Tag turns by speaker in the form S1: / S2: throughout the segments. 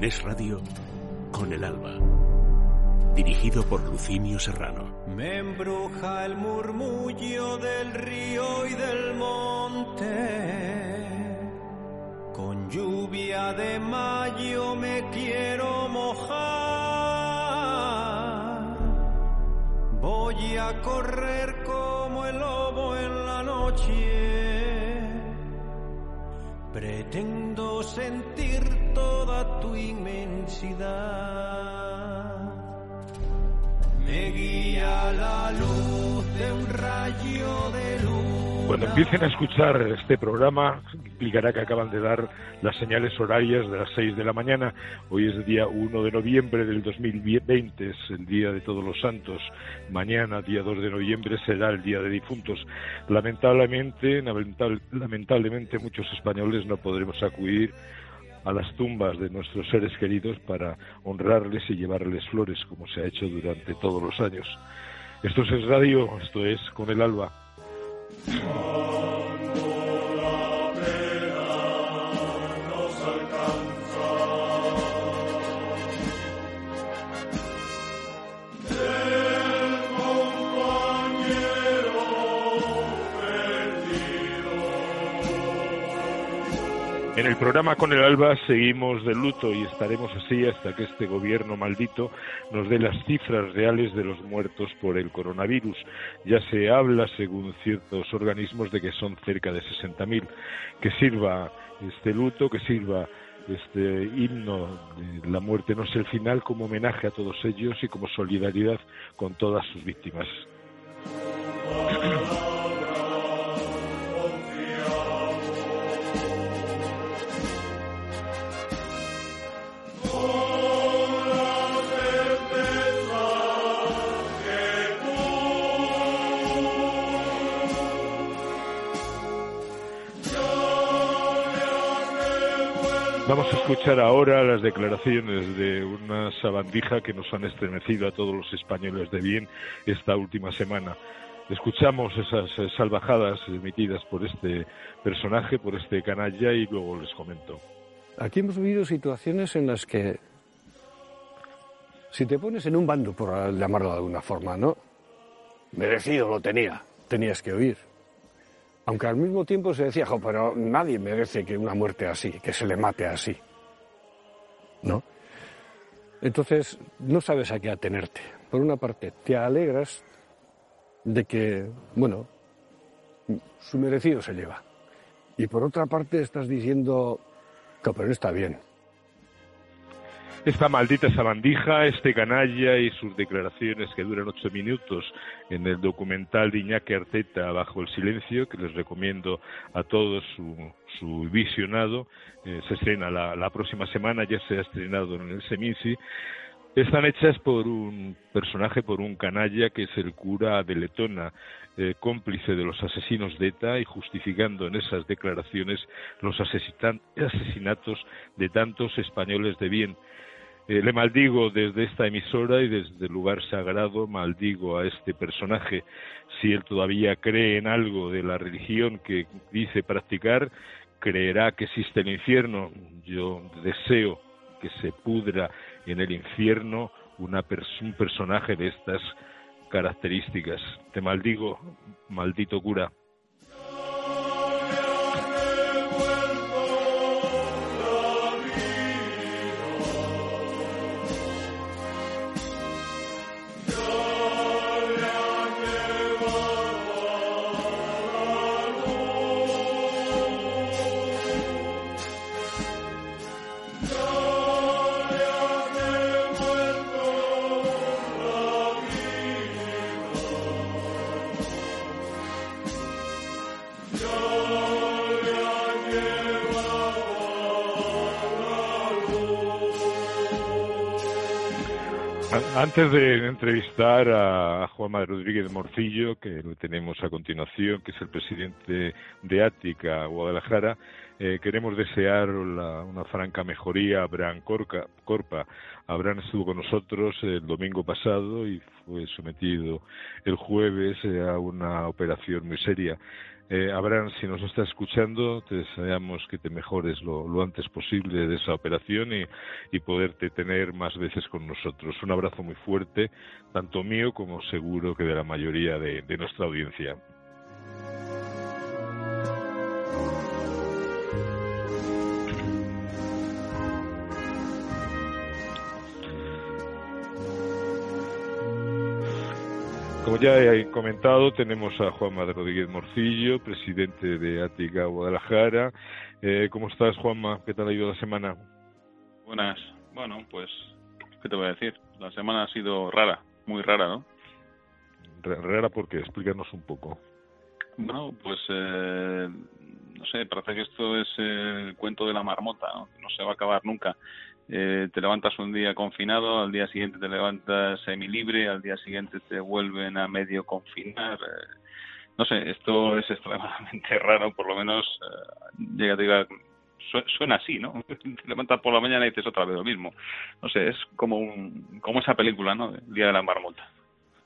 S1: Es Radio, con el alba. Dirigido por Lucinio Serrano.
S2: Me embruja el murmullo del río y del monte. Con lluvia de mayo me quiero mojar. Voy a correr como el lobo en la noche. Pretendo sentir inmensidad. Me guía la luz de un rayo de luz.
S3: Cuando empiecen a escuchar este programa, implicará que acaban de dar las señales horarias de las 6 de la mañana. Hoy es día 1 de noviembre del 2020, es el Día de Todos los Santos. Mañana, día 2 de noviembre, será el Día de Difuntos. Lamentablemente, lamentablemente muchos españoles no podremos acudir a las tumbas de nuestros seres queridos para honrarles y llevarles flores como se ha hecho durante todos los años. Esto es Radio, esto es Con el Alba. En el programa Con el Alba seguimos de luto y estaremos así hasta que este gobierno maldito nos dé las cifras reales de los muertos por el coronavirus. Ya se habla, según ciertos organismos, de que son cerca de 60.000. Que sirva este luto, que sirva este himno de la muerte no es el final como homenaje a todos ellos y como solidaridad con todas sus víctimas. Vamos a escuchar ahora las declaraciones de una sabandija que nos han estremecido a todos los españoles de bien esta última semana. Escuchamos esas salvajadas emitidas por este personaje, por este canalla, y luego les comento.
S4: Aquí hemos vivido situaciones en las que, si te pones en un bando, por llamarlo de alguna forma, ¿no? Merecido lo tenía, tenías que oír. Aunque al mismo tiempo se decía, pero nadie merece que una muerte así, que se le mate así. ¿No? Entonces, no sabes a qué atenerte. Por una parte, te alegras de que, bueno, su merecido se lleva. Y por otra parte, estás diciendo que, pero no está bien.
S3: Esta maldita sabandija, este canalla y sus declaraciones que duran ocho minutos en el documental de Iñaki Arteta Bajo el Silencio, que les recomiendo a todos su, visionado, eh, se estrena la, próxima semana, ya se ha estrenado en el Seminci, están hechas por un personaje, por un canalla que es el cura de Letona, eh, cómplice de los asesinos de ETA y justificando en esas declaraciones los asesinatos de tantos españoles de bien. Eh, le maldigo desde esta emisora y desde el lugar sagrado, maldigo a este personaje. Si él todavía cree en algo de la religión que dice practicar, creerá que existe el infierno. Yo deseo que se pudra en el infierno una un personaje de estas características. Te maldigo, maldito cura. Antes de entrevistar a Juanma Rodríguez Morcillo, que lo tenemos a continuación, que es el presidente de Ática, Guadalajara, Eh, queremos desear una franca mejoría a Abraham Corpa. Abraham estuvo con nosotros el domingo pasado y fue sometido el jueves a una operación muy seria. Eh, Abraham, si nos estás escuchando, te deseamos que te mejores lo, antes posible de esa operación y, y, poderte tener más veces con nosotros. Un abrazo muy fuerte, tanto mío como seguro que de la mayoría de nuestra audiencia. Como ya he comentado, tenemos a Juanma de Rodríguez Morcillo, presidente de Ática Guadalajara. Eh, ¿Cómo estás, Juanma? ¿Qué tal ha ido la semana?
S5: Buenas. Bueno, pues, ¿qué te voy a decir? La semana ha sido rara, muy rara, ¿no?
S3: rara, ¿por qué? Explícanos un poco.
S5: Bueno, pues, eh, no sé, parece que esto es el cuento de la marmota, ¿no? No se va a acabar nunca eh, te levantas un día confinado, al día siguiente te levantas semilibre, al día siguiente te vuelven a medio confinar. Eh, no sé, esto es extremadamente raro, por lo menos, eh, llega, diga, suena así, ¿no? Te levantas por la mañana y dices otra vez lo mismo. No sé, es como, un, como esa película, ¿no? El Día de la Marmota.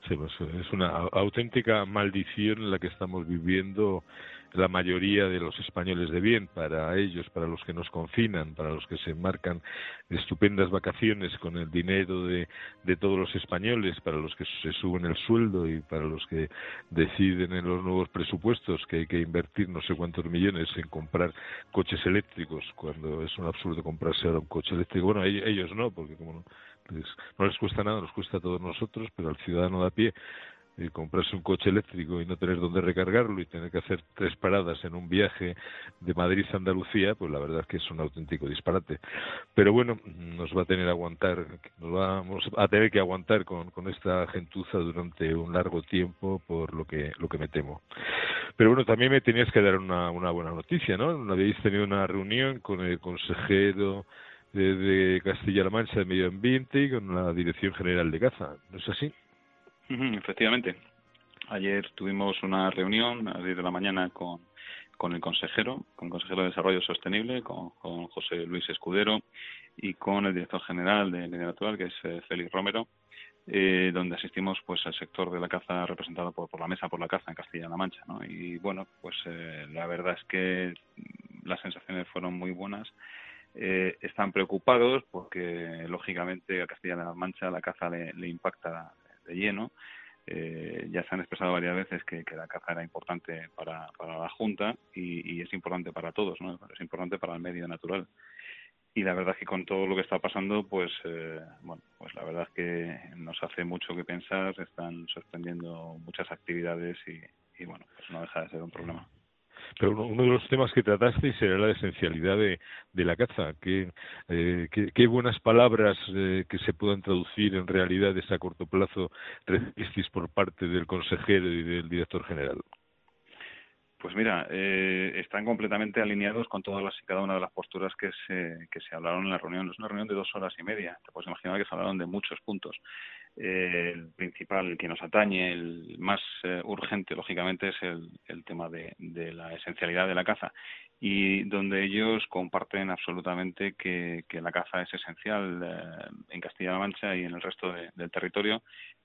S3: Sí, pues es una auténtica maldición la que estamos viviendo la mayoría de los españoles de bien, para ellos, para los que nos confinan, para los que se marcan estupendas vacaciones con el dinero de, de todos los españoles, para los que se suben el sueldo y para los que deciden en los nuevos presupuestos que hay que invertir no sé cuántos millones en comprar coches eléctricos, cuando es un absurdo comprarse ahora un coche eléctrico. Bueno, ellos no, porque como no, les, no les cuesta nada, nos cuesta a todos nosotros, pero al ciudadano de a pie y comprarse un coche eléctrico y no tener dónde recargarlo y tener que hacer tres paradas en un viaje de Madrid a Andalucía, pues la verdad es que es un auténtico disparate. Pero bueno, nos va a tener aguantar, nos vamos a tener que aguantar con, con esta gentuza durante un largo tiempo por lo que lo que me temo. Pero bueno, también me tenías que dar una, una buena noticia, ¿no? Habéis tenido una reunión con el consejero de, de Castilla-La Mancha de Medio Ambiente y con la Dirección General de Caza, ¿no es así?
S5: Efectivamente. Ayer tuvimos una reunión a las 10 de la mañana con, con el consejero, con el consejero de Desarrollo Sostenible, con, José Luis Escudero y con el director general de Medio Natural, que es eh, Félix Romero, eh, donde asistimos pues al sector de la caza representado por, por la Mesa por la Caza en Castilla-La Mancha. ¿no? Y bueno, pues eh, la verdad es que las sensaciones fueron muy buenas. Eh, están preocupados porque lógicamente a Castilla-La Mancha la caza le impacta de lleno. Eh, ya se han expresado varias veces que, la caza era importante para, para la Junta y, es importante para todos, ¿no? es importante para el medio natural. Y la verdad es que con todo lo que está pasando, pues eh, bueno, pues la verdad es que nos hace mucho que pensar, están suspendiendo muchas actividades y, y bueno, pues no deja de ser un problema.
S3: Pero uno, de los temas que trataste era la esencialidad de, de la caza. Qué, eh, qué, buenas palabras eh, que se puedan traducir en realidades a corto plazo recibisteis por parte del consejero y del director general.
S5: Pues mira, eh, están completamente alineados con todas las y cada una de las posturas que se, que se hablaron en la reunión. Es una reunión de dos horas y media. Te puedes imaginar que se hablaron de muchos puntos. Eh, el principal, que nos atañe, el más eh, urgente, lógicamente, es el, el tema de, de, la esencialidad de la caza. Y donde ellos comparten absolutamente que, que la caza es esencial eh, en Castilla-La Mancha y en el resto del territorio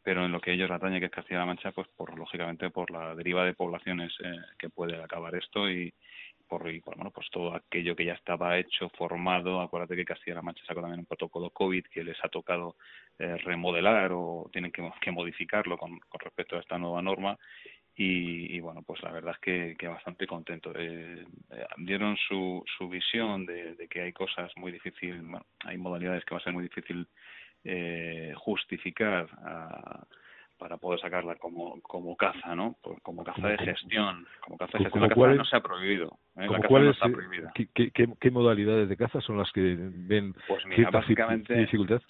S5: pero en lo que ellos atañe, que es Castilla-La Mancha, pues por lógicamente por la deriva de poblaciones eh, que puede acabar esto y por, bueno, pues todo aquello que ya estaba hecho, formado, acuérdate que Castilla-La Mancha sacó también un protocolo COVID que les ha tocado eh, remodelar o tienen que, modificarlo con, con, respecto a esta nueva norma y, y, bueno, pues la verdad es que, que bastante contento. Eh, eh, dieron su, su visión de, de, que hay cosas muy difíciles, bueno, hay modalidades que va a ser muy difícil eh, justificar a, para poder sacarla como, como caza, ¿no? Como caza de gestión. Como caza de gestión. La caza no se ha prohibido. ¿eh? La caza no está prohibida.
S3: ¿qué, qué, qué, modalidades de caza son las que ven
S5: pues mira, básicamente, dificultad?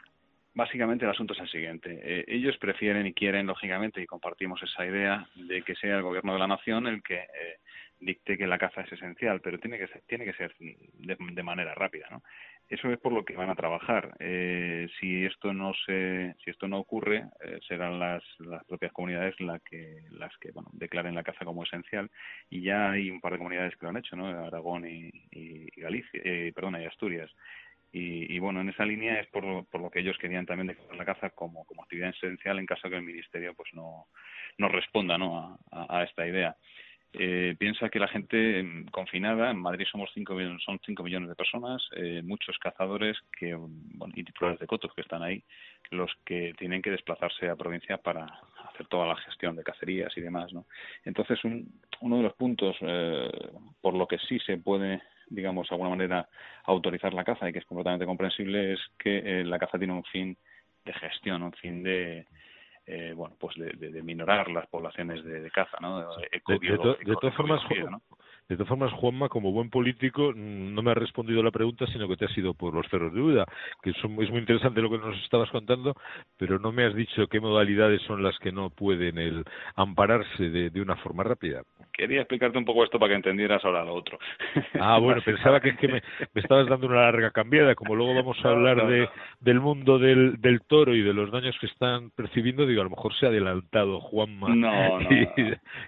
S5: Básicamente el asunto es el siguiente. Eh, ellos prefieren y quieren, lógicamente, y compartimos esa idea, de que sea el gobierno de la nación el que eh, dicte que la caza es esencial, pero tiene que ser, tiene que ser de, de manera rápida, ¿no? Eso es por lo que van a trabajar. Eh, si esto no se, si esto no ocurre, eh, serán las, las propias comunidades las que, las que bueno, declaren la caza como esencial. Y ya hay un par de comunidades que lo han hecho, ¿no? Aragón y, y Galicia, eh, perdona, y Asturias. Y, y, bueno, en esa línea es por, por lo que ellos querían también declarar la caza como, como actividad esencial en caso de que el ministerio pues no, no responda ¿no? a esta idea. Eh, piensa que la gente mm, confinada, en Madrid somos cinco, son 5 millones de personas, eh, muchos cazadores que, bueno, y titulares de cotos que están ahí, los que tienen que desplazarse a provincia para hacer toda la gestión de cacerías y demás. ¿no? Entonces, un, uno de los puntos eh, por lo que sí se puede digamos, de alguna manera autorizar la caza y que es completamente comprensible es que eh, la caza tiene un fin de gestión, un fin de, eh, bueno, pues de, de, minorar las poblaciones de, de caza, ¿no?
S3: De, de todas formas, ¿no? De todas formas, Juanma, como buen político, mm, no me ha respondido la pregunta, sino que te has ido por los cerros de duda, que es muy interesante lo que nos estabas contando, pero no me has dicho qué modalidades son las que no pueden el ampararse de, de una forma rápida.
S5: Quería explicarte un poco esto para que entendieras ahora lo otro.
S3: Ah, bueno, pensaba que es que me, me, estabas dando una larga cambiada, como luego vamos a hablar de, del mundo del, del toro y de los daños que están percibiendo, digo, a lo mejor se ha adelantado Juanma
S5: no, no,
S3: y,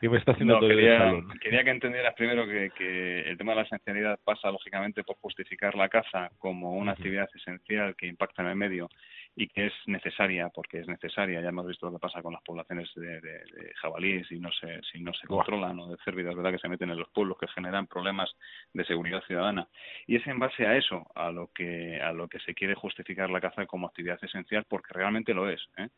S3: y, me está haciendo
S5: no,
S3: todo
S5: quería,
S3: el salón.
S5: Quería que entendieras primero que, que, el tema de la esencialidad pasa lógicamente por justificar la caza como una actividad esencial que impacta en el medio y que es necesaria porque es necesaria. Ya hemos visto lo que pasa con las poblaciones de, de, de jabalíes si no se si no se controlan o de cérvidas verdad que se meten en los pueblos que generan problemas de seguridad ciudadana. Y es en base a eso a lo que a lo que se quiere justificar la caza como actividad esencial porque realmente lo es ¿eh?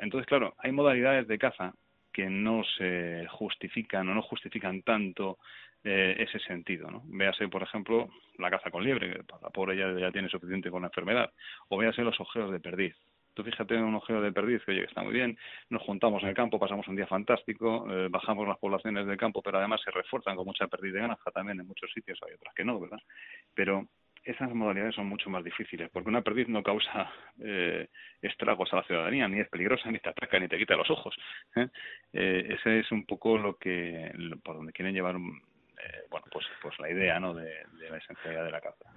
S5: entonces claro hay modalidades de caza que no se justifican o no justifican tanto eh, ese sentido. ¿no? Véase, por ejemplo, la caza con liebre, que la pobre ya, ya tiene suficiente con la enfermedad, o véase los ojeos de perdiz. Tú fíjate en un ojeo de perdiz, que oye, está muy bien, nos juntamos en el campo, pasamos un día fantástico, eh, bajamos las poblaciones del campo, pero además se refuerzan con mucha perdiz de granja también en muchos sitios, hay otras que no, ¿verdad? Pero esas modalidades son mucho más difíciles, porque una perdiz no causa eh, estragos a la ciudadanía, ni es peligrosa, ni te ataca, ni te quita los ojos. ¿eh? Eh, ese es un poco lo que, por donde quieren llevar eh, bueno, pues, pues la idea ¿no? de, de la esencialidad de la caza.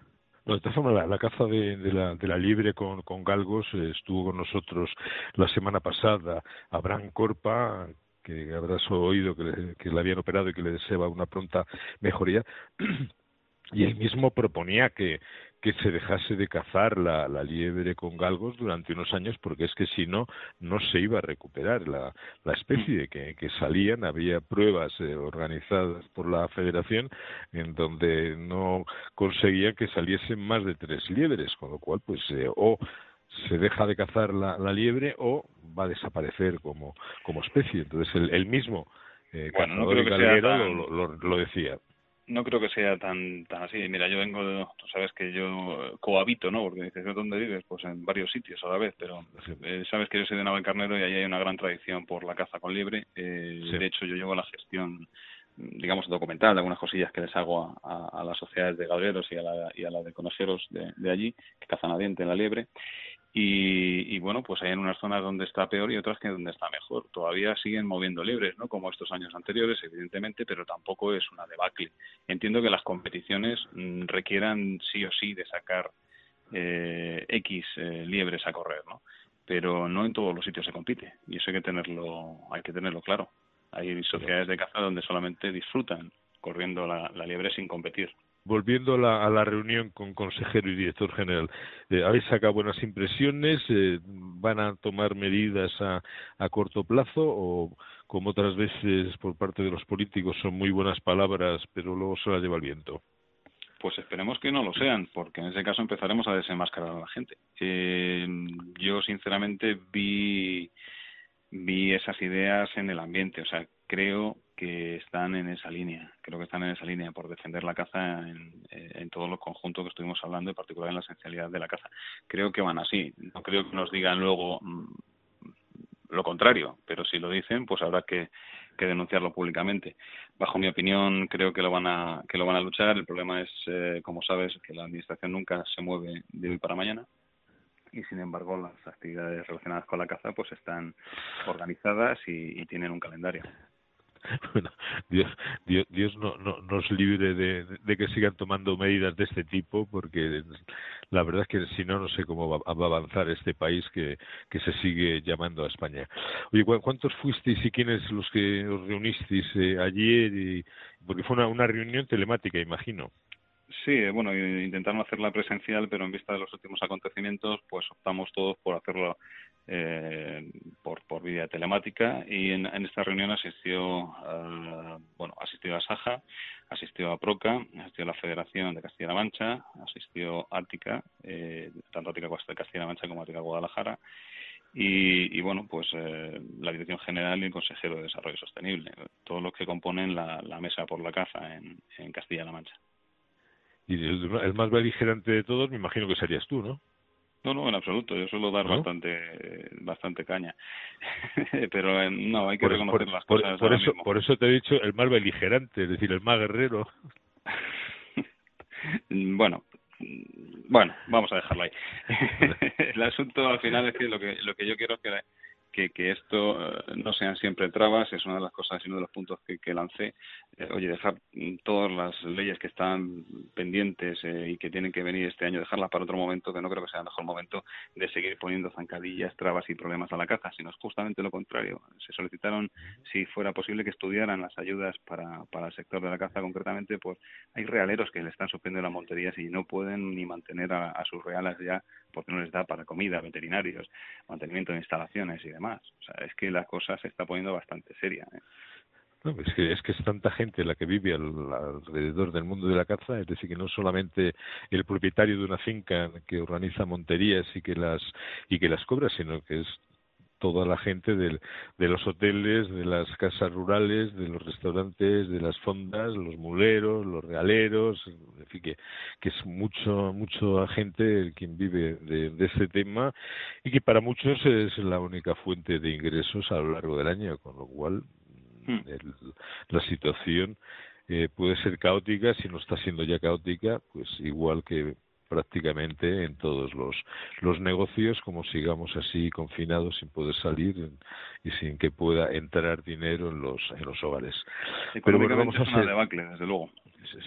S3: No, de todas formas, la, caza de, de, la, de la liebre con, con galgos eh, estuvo con nosotros la semana pasada Abraham Corpa, que habrás oído que le, que le habían operado y que le deseaba una pronta mejoría. y él mismo proponía que, que se dejase de cazar la, la, liebre con galgos durante unos años porque es que si no no se iba a recuperar la, la especie que, que salían. Había pruebas eh, organizadas por la federación en donde no conseguían que saliesen más de tres liebres con lo cual pues eh, o se deja de cazar la, la, liebre o va a desaparecer como como especie. Entonces el, el mismo eh,
S5: bueno, no creo que sea tan...
S3: lo, lo, lo decía
S5: no creo que sea tan tan así. Mira, yo vengo, de, tú sabes que yo cohabito, ¿no? Porque dices, ¿dónde vives? Pues en varios sitios a la vez, pero eh, sabes que yo soy de Navalcarnero y ahí hay una gran tradición por la caza con liebre. Eh, sí. De hecho, yo llevo la gestión digamos documental de algunas cosillas que les hago a, a, a las sociedades de galgueros y a la, y a la de conejeros de, de allí que cazan a diente en la liebre y, y, bueno, pues hay en unas zonas donde está peor y otras que donde está mejor. Todavía siguen moviendo libres, ¿no? Como estos años anteriores, evidentemente, pero tampoco es una debacle. Entiendo que las competiciones mmm, requieran sí o sí de sacar eh, X eh, liebres a correr, ¿no? Pero no en todos los sitios se compite y eso hay que tenerlo, hay que tenerlo claro. Hay sociedades de caza donde solamente disfrutan corriendo la liebre sin competir
S3: volviendo a la, a la, reunión con consejero y director general, eh, ¿habéis sacado buenas impresiones? Eh, ¿Van a tomar medidas a, a, corto plazo o, como otras veces por parte de los políticos, son muy buenas palabras, pero luego se la lleva el viento?
S5: Pues esperemos que no lo sean, porque en ese caso empezaremos a desenmascarar a la gente. Eh, yo, sinceramente, vi, vi esas ideas en el ambiente. O sea, creo que están en esa línea, creo que están en esa línea por defender la caza en, en todos los conjuntos que estuvimos hablando, en particular en la esencialidad de la caza. Creo que van así, no creo que nos digan luego mmm, lo contrario, pero si lo dicen, pues habrá que, que denunciarlo públicamente. Bajo mi opinión, creo que lo van a que lo van a luchar. El problema es, eh, como sabes, que la administración nunca se mueve de hoy para mañana y sin embargo las actividades relacionadas con la caza pues están organizadas y, y tienen un calendario.
S3: bueno, Dios, Dios, Dios no, no, nos libre de, de, que sigan tomando medidas de este tipo, porque la verdad es que si no, no sé cómo va, a avanzar este país que, que se sigue llamando a España. Oye, ¿cuántos fuisteis y quiénes los que os reunisteis eh, ayer? Porque fue una, una reunión telemática, imagino.
S5: Sí, bueno, intentaron hacerla presencial, pero en vista de los últimos acontecimientos, pues optamos todos por hacerlo eh, por, por vía telemática y en, esta reunión asistió, uh, bueno, asistió a Saja, asistió a Proca, asistió a la Federación de Castilla-La Mancha, asistió Ártica, eh, tanto Ártica de Castilla-La Mancha como Ártica Guadalajara, y, bueno, pues eh, la Dirección General y el Consejero de Desarrollo Sostenible, todos los que componen la, mesa por la caza en, en Castilla-La Mancha.
S3: Y el, más beligerante de todos, me imagino que serías tú, ¿no?
S5: No, no, en absoluto. Yo suelo dar bastante, bastante caña. Pero eh, no, hay que reconocer las cosas.
S3: Por eso, por eso te he dicho el más beligerante, es decir, el más guerrero.
S5: bueno, bueno, vamos a dejarlo ahí. el asunto al final es que lo que lo que yo quiero es que que, que esto eh, no sean siempre trabas, es una de las cosas y uno de los puntos que, lancé. Eh, oye, dejar todas las leyes que están pendientes eh, y que tienen que venir este año, dejarlas para otro momento, que no creo que sea el mejor momento de seguir poniendo zancadillas, trabas y problemas a la caza, sino es justamente lo contrario. Se solicitaron, si fuera posible, que estudiaran las ayudas para, para el sector de la caza concretamente, pues hay realeros que le están suspendiendo las monterías y no pueden ni mantener a, a sus reales ya porque no les da para comida, veterinarios, mantenimiento de instalaciones y demás. O sea, es que la cosa se está poniendo bastante seria. ¿eh?
S3: No, es que, es que es tanta gente la que vive alrededor del mundo de la caza, es decir, que no solamente el propietario de una finca que organiza monterías y que las y que las cobra, sino que es toda la gente del, de los hoteles, de las casas rurales, de los restaurantes, de las fondas, los muleros, los realeros, en fin, que, que es mucho, mucho gente quien vive de, de ese tema y que para muchos es la única fuente de ingresos a lo largo del año, con lo cual hmm. el, la situación eh, puede ser caótica, si no está siendo ya caótica, pues igual que prácticamente en todos los, los negocios, como sigamos así confinados sin poder salir y sin que pueda entrar dinero en los, en los hogares.
S5: Pero bueno, vamos a hacer... debacle, desde luego.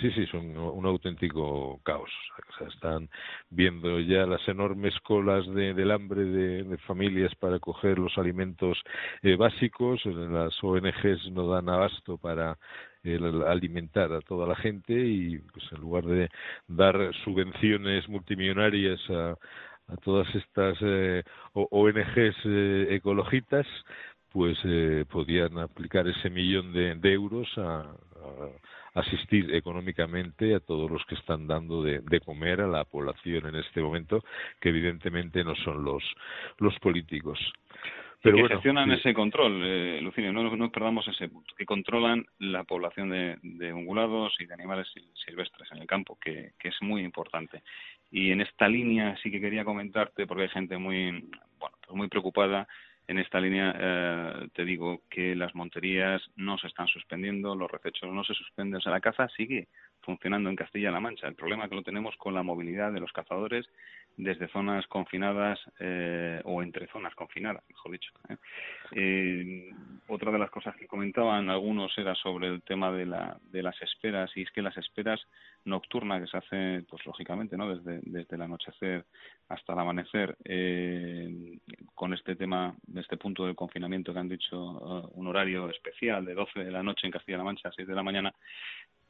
S3: Sí, sí, son un auténtico caos. O sea, están viendo ya las enormes colas de, del hambre de, de familias para coger los alimentos eh, básicos. Las ONGs no dan abasto para el alimentar a toda la gente y pues en lugar de dar subvenciones multimillonarias a, todas estas eh, ONGs eh, pues eh, podían aplicar ese millón de, de euros a, a, asistir económicamente a todos los que están dando de, de, comer a la población en este momento, que evidentemente no son los, los políticos.
S5: Pero que gestionan ese control, eh, Lucinio, no, no perdamos ese punto, que controlan la población de, de ungulados y de animales silvestres en el campo, que, que, es muy importante. Y en esta línea sí que quería comentarte, porque hay gente muy, bueno, pues muy preocupada, en esta línea eh, te digo que las monterías no se están suspendiendo, los recechos no se suspenden, o sea, la caza sigue funcionando en Castilla-La Mancha. El problema que lo tenemos con la movilidad de los cazadores desde zonas confinadas eh, o entre zonas confinadas, mejor dicho. ¿eh? Eh, otra de las cosas que comentaban algunos era sobre el tema de, la, de las esperas y es que las esperas nocturnas que se hacen, pues lógicamente, ¿no? desde, desde el anochecer hasta el amanecer, eh, con este tema, de este punto del confinamiento que han dicho, uh, un horario especial de 12 de la noche en Castilla-La Mancha a 6 de la mañana,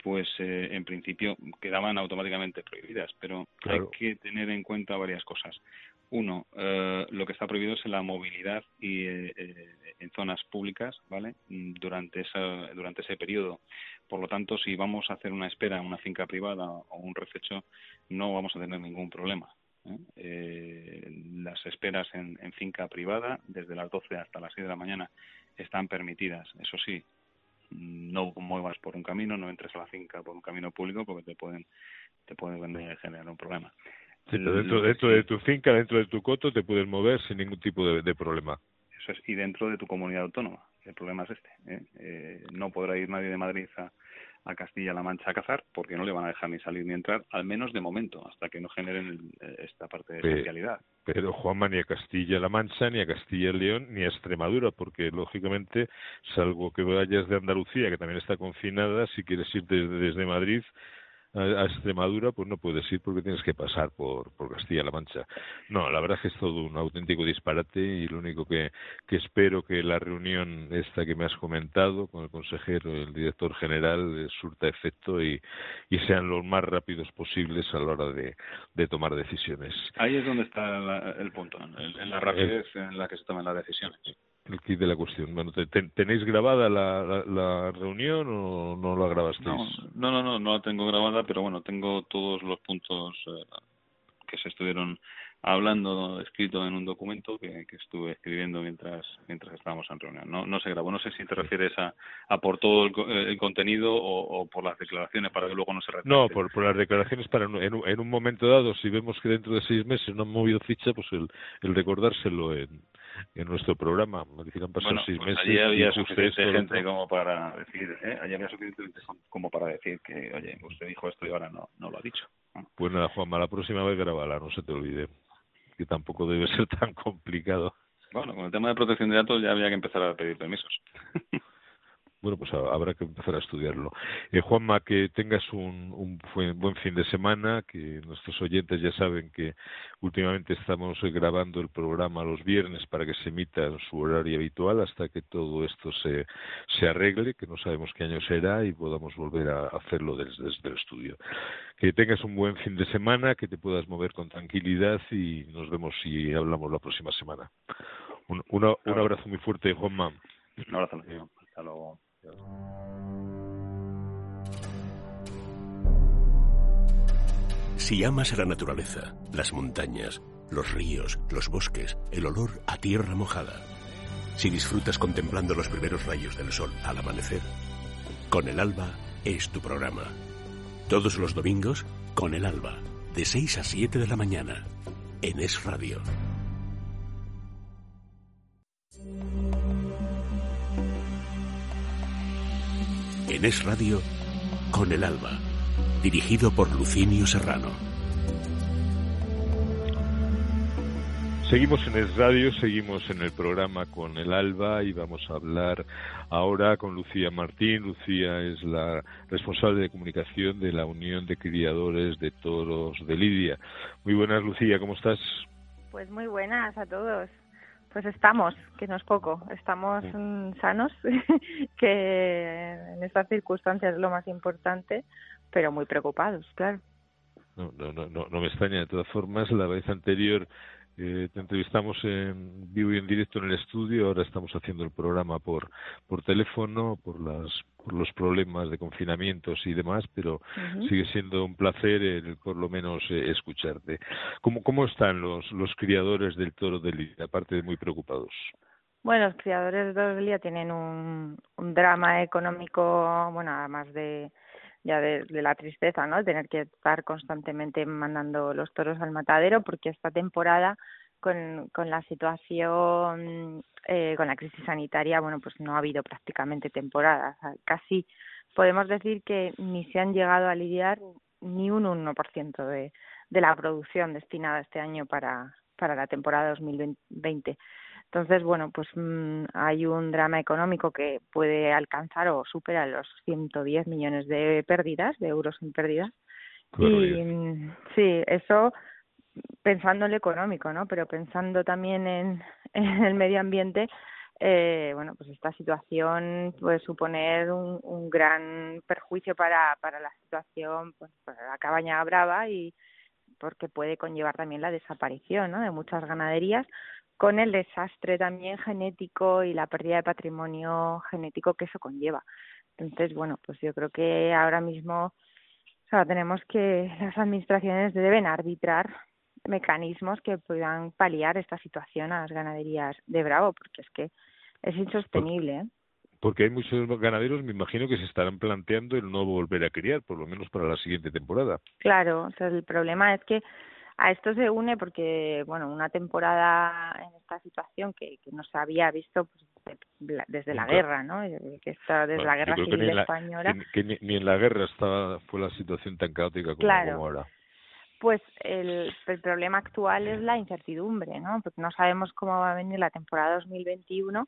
S5: pues eh, en principio quedaban automáticamente prohibidas. Pero hay que tener en cuenta varias cosas. Uno, eh, lo que está prohibido es la movilidad y eh, eh, en zonas públicas, ¿vale? Durante esa, durante ese periodo. Por lo tanto, si vamos a hacer una espera en una finca privada o un rececho, no vamos a tener ningún problema. ¿eh? Eh, las esperas en, en, finca privada, desde las 12 hasta las 6 de la mañana, están permitidas. Eso sí, no muevas por un camino, no entres a la finca por un camino público porque te pueden te pueden generar un problema.
S3: Sí, pero dentro, dentro de tu finca, dentro de tu coto, te puedes mover sin ningún tipo de, de problema.
S5: Eso es, y dentro de tu comunidad autónoma. El problema es este. ¿eh? Eh, no podrá ir nadie de Madrid a, a Castilla-La Mancha a cazar, porque no le van a dejar ni salir ni entrar, al menos de momento, hasta que no generen esta parte de especialidad.
S3: Pero Juanma ni a Castilla-La Mancha, ni a Castilla-León, ni a Extremadura, porque lógicamente, salvo que vayas de Andalucía, que también está confinada, si quieres ir desde Madrid, a, Extremadura, pues no puedes ir porque tienes que pasar por, por Castilla-La Mancha. No, la verdad es que es todo un auténtico disparate y lo único que, que espero que la reunión esta que me has comentado con el consejero el director general surta efecto y, y sean los más rápidos posibles a la hora de, de tomar decisiones.
S5: Ahí es donde está el punto, en, la rapidez en la que se toman las decisiones
S3: el kit de la cuestión. Bueno, ¿tenéis grabada la, la, reunión o no la grabasteis?
S5: No, no, no, no, la tengo grabada, pero bueno, tengo todos los puntos eh, que se estuvieron hablando, escrito en un documento que, que, estuve escribiendo mientras mientras estábamos en reunión. No, no se grabó. No sé si te refieres a, a por todo el, contenido o, por las declaraciones para que luego no se repita.
S3: No, por, por las declaraciones para en, en, un momento dado, si vemos que dentro de seis meses no han movido ficha, pues el, el recordárselo en, en nuestro programa. Me han pasado seis
S5: pues
S3: meses.
S5: Allí había suficiente gente como para decir, ¿eh? allí había suficiente como para decir que, oye, usted dijo esto y ahora no, no lo ha dicho.
S3: Pues nada, Juanma, la próxima vez grabala, no se te olvide. Que tampoco debe ser tan complicado.
S5: Bueno, con el tema de protección de datos ya había que empezar a pedir permisos.
S3: Bueno, pues habrá que empezar a estudiarlo. Eh, Juanma, que tengas un, un, buen fin de semana, que nuestros oyentes ya saben que últimamente estamos grabando el programa los viernes para que se emita en su horario habitual hasta que todo esto se, se arregle, que no sabemos qué año será y podamos volver a hacerlo desde, el estudio. Que tengas un buen fin de semana, que te puedas mover con tranquilidad y nos vemos y hablamos la próxima semana. Un, un abrazo muy fuerte, Juanma.
S5: Un abrazo, hasta luego.
S1: Si amas a la naturaleza, las montañas, los ríos, los bosques, el olor a tierra mojada, si disfrutas contemplando los primeros rayos del sol al amanecer, Con el Alba es tu programa. Todos los domingos, Con el Alba, de 6 a 7 de la mañana, en Es Radio. En Es Radio con el Alba, dirigido por Lucinio Serrano.
S3: Seguimos en Es Radio, seguimos en el programa con el Alba y vamos a hablar ahora con Lucía Martín. Lucía es la responsable de comunicación de la Unión de Criadores de Toros de Lidia. Muy buenas, Lucía, ¿cómo estás?
S6: Pues muy buenas a todos. Pues estamos, que no es poco, estamos mm, sanos, que en estas circunstancias es lo más importante, pero muy preocupados, claro.
S3: No, no, no, no, me extraña. De todas formas, la vez anterior eh, te entrevistamos en vivo y en directo en el estudio, ahora estamos haciendo el programa por, por teléfono, por las por los problemas de confinamientos y demás, pero sigue siendo un placer el, por lo menos eh, escucharte. ¿Cómo, ¿Cómo están los, los criadores del toro de Lidia, aparte de muy preocupados?
S6: Bueno, los criadores del toro de Lidia tienen un, un drama económico, bueno, además de ya de, la tristeza, ¿no? Tener que estar constantemente mandando los toros al matadero, porque esta temporada con, con la situación, eh, con la crisis sanitaria, bueno, pues no ha habido prácticamente temporadas. Casi podemos decir que ni se han llegado a lidiar ni un 1% de, de la producción destinada este año para, para la temporada 2020. Entonces, bueno, pues mm, hay un drama económico que puede alcanzar o supera los 110 millones de pérdidas, de euros en pérdidas. Y mm, sí, eso pensando en lo económico, ¿no? Pero pensando también en, en el medio ambiente, eh, bueno, pues esta situación puede suponer un, un gran perjuicio para, para la situación, pues para la cabaña brava y porque puede conllevar también la desaparición ¿no? de muchas ganaderías, con el desastre también genético y la pérdida de patrimonio genético que eso conlleva. Entonces, bueno, pues yo creo que ahora mismo o sea, tenemos que las administraciones deben arbitrar mecanismos que puedan paliar esta situación a las ganaderías de Bravo, porque es que es insostenible. ¿eh?
S3: Porque hay muchos ganaderos, me imagino, que se estarán planteando el no volver a criar, por lo menos para la siguiente temporada.
S6: Claro, o sea, el problema es que a esto se une porque, bueno, una temporada en esta situación que, que no se había visto, pues, desde la guerra, ¿no? Que está desde la guerra civil española.
S3: que, ni, en la guerra estaba fue la situación tan caótica como, ahora.
S6: Pues el, el problema actual es la incertidumbre, ¿no? Porque no sabemos cómo va a venir la temporada 2021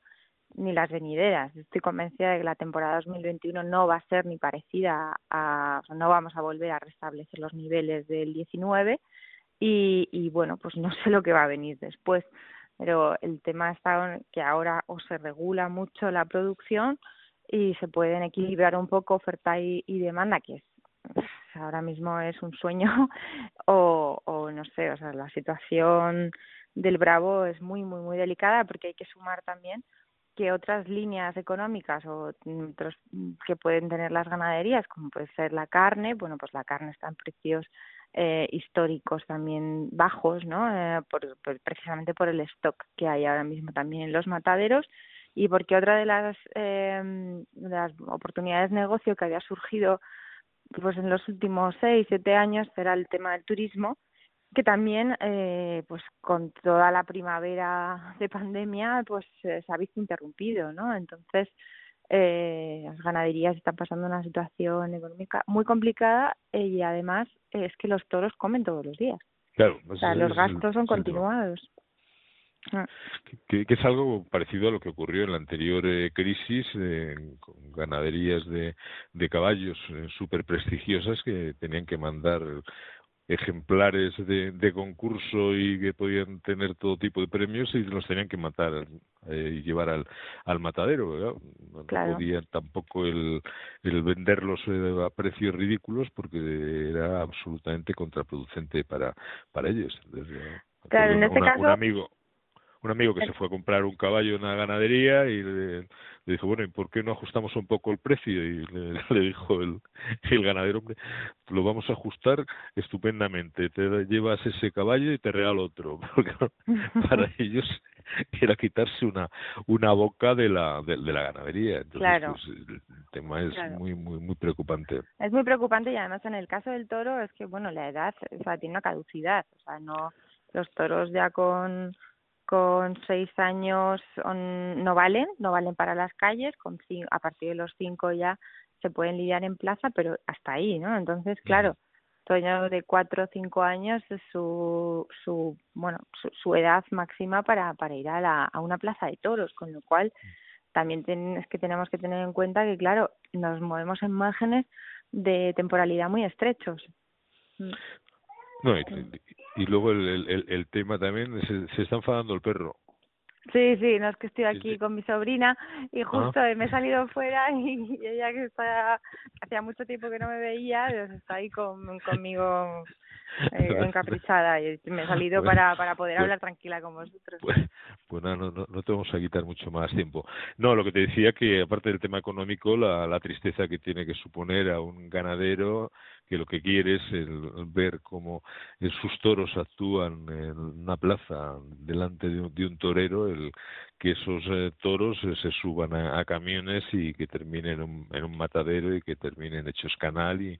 S6: ni las venideras. Estoy convencida de que la temporada 2021 no va a ser ni parecida a, o sea, no vamos a volver a restablecer los niveles del 19 y, y bueno, pues no sé lo que va a venir después. Pero el tema está en que ahora o se regula mucho la producción y se pueden equilibrar un poco oferta y, demanda, que es ahora mismo es un sueño o, o no sé, o sea, la situación del Bravo es muy, muy, muy delicada porque hay que sumar también que otras líneas económicas o otros que pueden tener las ganaderías, como puede ser la carne, bueno, pues la carne está en precios eh, históricos también bajos, ¿no? Eh, por, precisamente por el stock que hay ahora mismo también en los mataderos y porque otra de las, eh, las oportunidades de negocio que había surgido pues en los últimos seis, siete años era el tema del turismo que también eh, pues con toda la primavera de pandemia pues se ha visto interrumpido no entonces eh, las ganaderías están pasando una situación económica muy complicada y además es que los toros comen todos los días.
S3: Claro
S6: o sea, los gastos son continuados.
S3: Ah. que, que, es algo parecido a lo que ocurrió en la anterior eh, crisis eh, con ganaderías de, de caballos eh, súper prestigiosas que tenían que mandar ejemplares de, de, concurso y que podían tener todo tipo de premios y los tenían que matar eh, y llevar al, al matadero. No podían tampoco el, el venderlos eh, a precios ridículos porque era absolutamente contraproducente para, para ellos.
S6: Claro, en este caso...
S3: un amigo un amigo que se fue a comprar un caballo en una ganadería y le, le dijo, bueno, ¿y por qué no ajustamos un poco el precio? Y le, le dijo el, el ganadero, hombre, lo vamos a ajustar estupendamente, te llevas ese caballo y te regalo otro, porque para ellos era quitarse una una boca de la de, la ganadería. Entonces
S6: claro.
S3: pues, el tema es muy muy muy preocupante.
S6: Es muy preocupante y además en el caso del toro es que bueno la edad o sea tiene una caducidad. O sea no los toros ya con con seis años no valen, no valen para las calles, con a partir de los cinco ya se pueden lidiar en plaza, pero hasta ahí, ¿no? Entonces, claro, Toño de cuatro o cinco años es su, su bueno, su, su, edad máxima para, para ir a, la, a una plaza de toros, con lo cual también es que tenemos que tener en cuenta que, claro, nos movemos en márgenes de temporalidad muy estrechos.
S3: No, y, y luego el, el, el tema también, se, se está enfadando el perro.
S6: Sí, sí, no es que estoy aquí con mi sobrina y ah. justo me he salido fuera y, ella que está hacía mucho tiempo que no me veía, pues está ahí con, conmigo eh, encaprichada y me he salido para, para poder hablar tranquila con vosotros.
S3: Pues, pues no, no, no, te vamos a quitar mucho más tiempo. No, lo que te decía que aparte del tema económico, la, la tristeza que tiene que suponer a un ganadero que lo que quiere es el, ver cómo sus toros actúan en una plaza delante de un, de un torero, el que esos eh, toros eh, se suban a, camiones y que terminen en un, en un matadero y que terminen hechos canal y,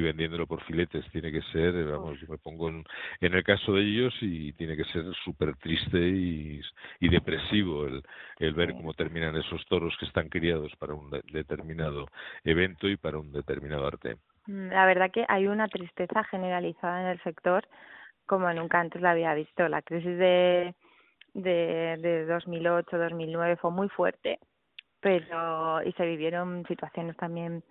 S3: vendiéndolo por filetes. Tiene que ser, eh, vamos, yo me pongo en, el caso de ellos y tiene que ser súper triste y, y depresivo el, el ver cómo terminan esos toros que están criados para un de, determinado evento y para un determinado arte.
S6: Mm, la verdad que hay una tristeza generalizada en el sector como nunca antes la había visto. La crisis de, de, de 2008-2009 fue muy fuerte, pero y se vivieron situaciones también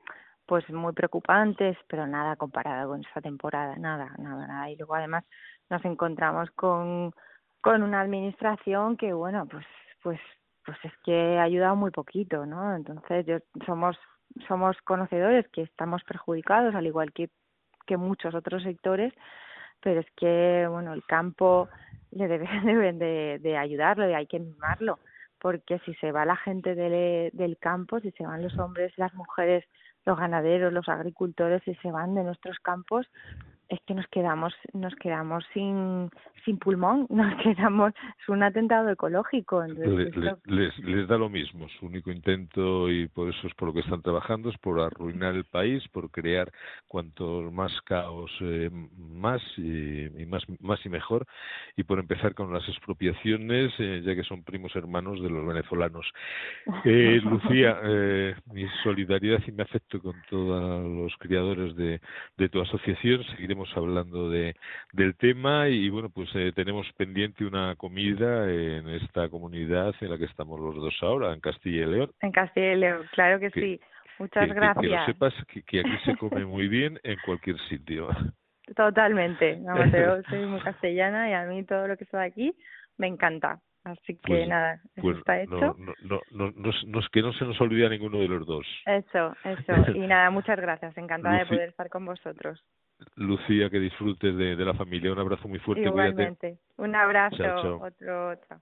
S6: pues muy preocupantes, pero nada comparado con esta temporada, nada, nada, nada. Y luego además nos encontramos con, con una administración que bueno, pues pues pues es que ha ayudado muy poquito, ¿no? Entonces yo somos somos conocedores que estamos perjudicados, al igual que, que muchos otros sectores, pero es que, bueno, el campo le debe, deben de, de ayudarlo y hay que mimarlo, porque si se va la gente de, del campo, si se van los hombres, las mujeres, los ganaderos, los agricultores, si se van de nuestros campos, es que nos quedamos nos quedamos sin sin pulmón nos quedamos es un atentado ecológico
S3: les, les, da lo mismo su único intento y por eso es por lo que están trabajando es por arruinar el país por crear cuanto más caos eh, más y, más más y mejor y por empezar con las expropiaciones eh, ya que son primos hermanos de los venezolanos. Eh, Lucía eh, mi solidaridad y mi afecto con todos los criadores de, de tu asociación seguiremos hablando de, del tema y bueno, pues eh, tenemos pendiente una comida en esta comunidad en la que estamos los dos ahora, en Castilla y León.
S6: En Castilla y León, claro que, sí. Muchas gracias.
S3: Que, lo sepas que, aquí se come muy bien en cualquier sitio.
S6: Totalmente. yo soy muy castellana y a mí todo lo que está aquí me encanta. Así que pues, nada, eso
S3: pues
S6: está hecho.
S3: No, no, no, no, que no se nos olvide a ninguno de los dos.
S6: Eso, eso. Y nada, muchas gracias. Encantada de poder estar con vosotros.
S3: Lucía, que disfrutes de, la familia. Un abrazo muy fuerte.
S6: Igualmente. Un abrazo. Otro, otro.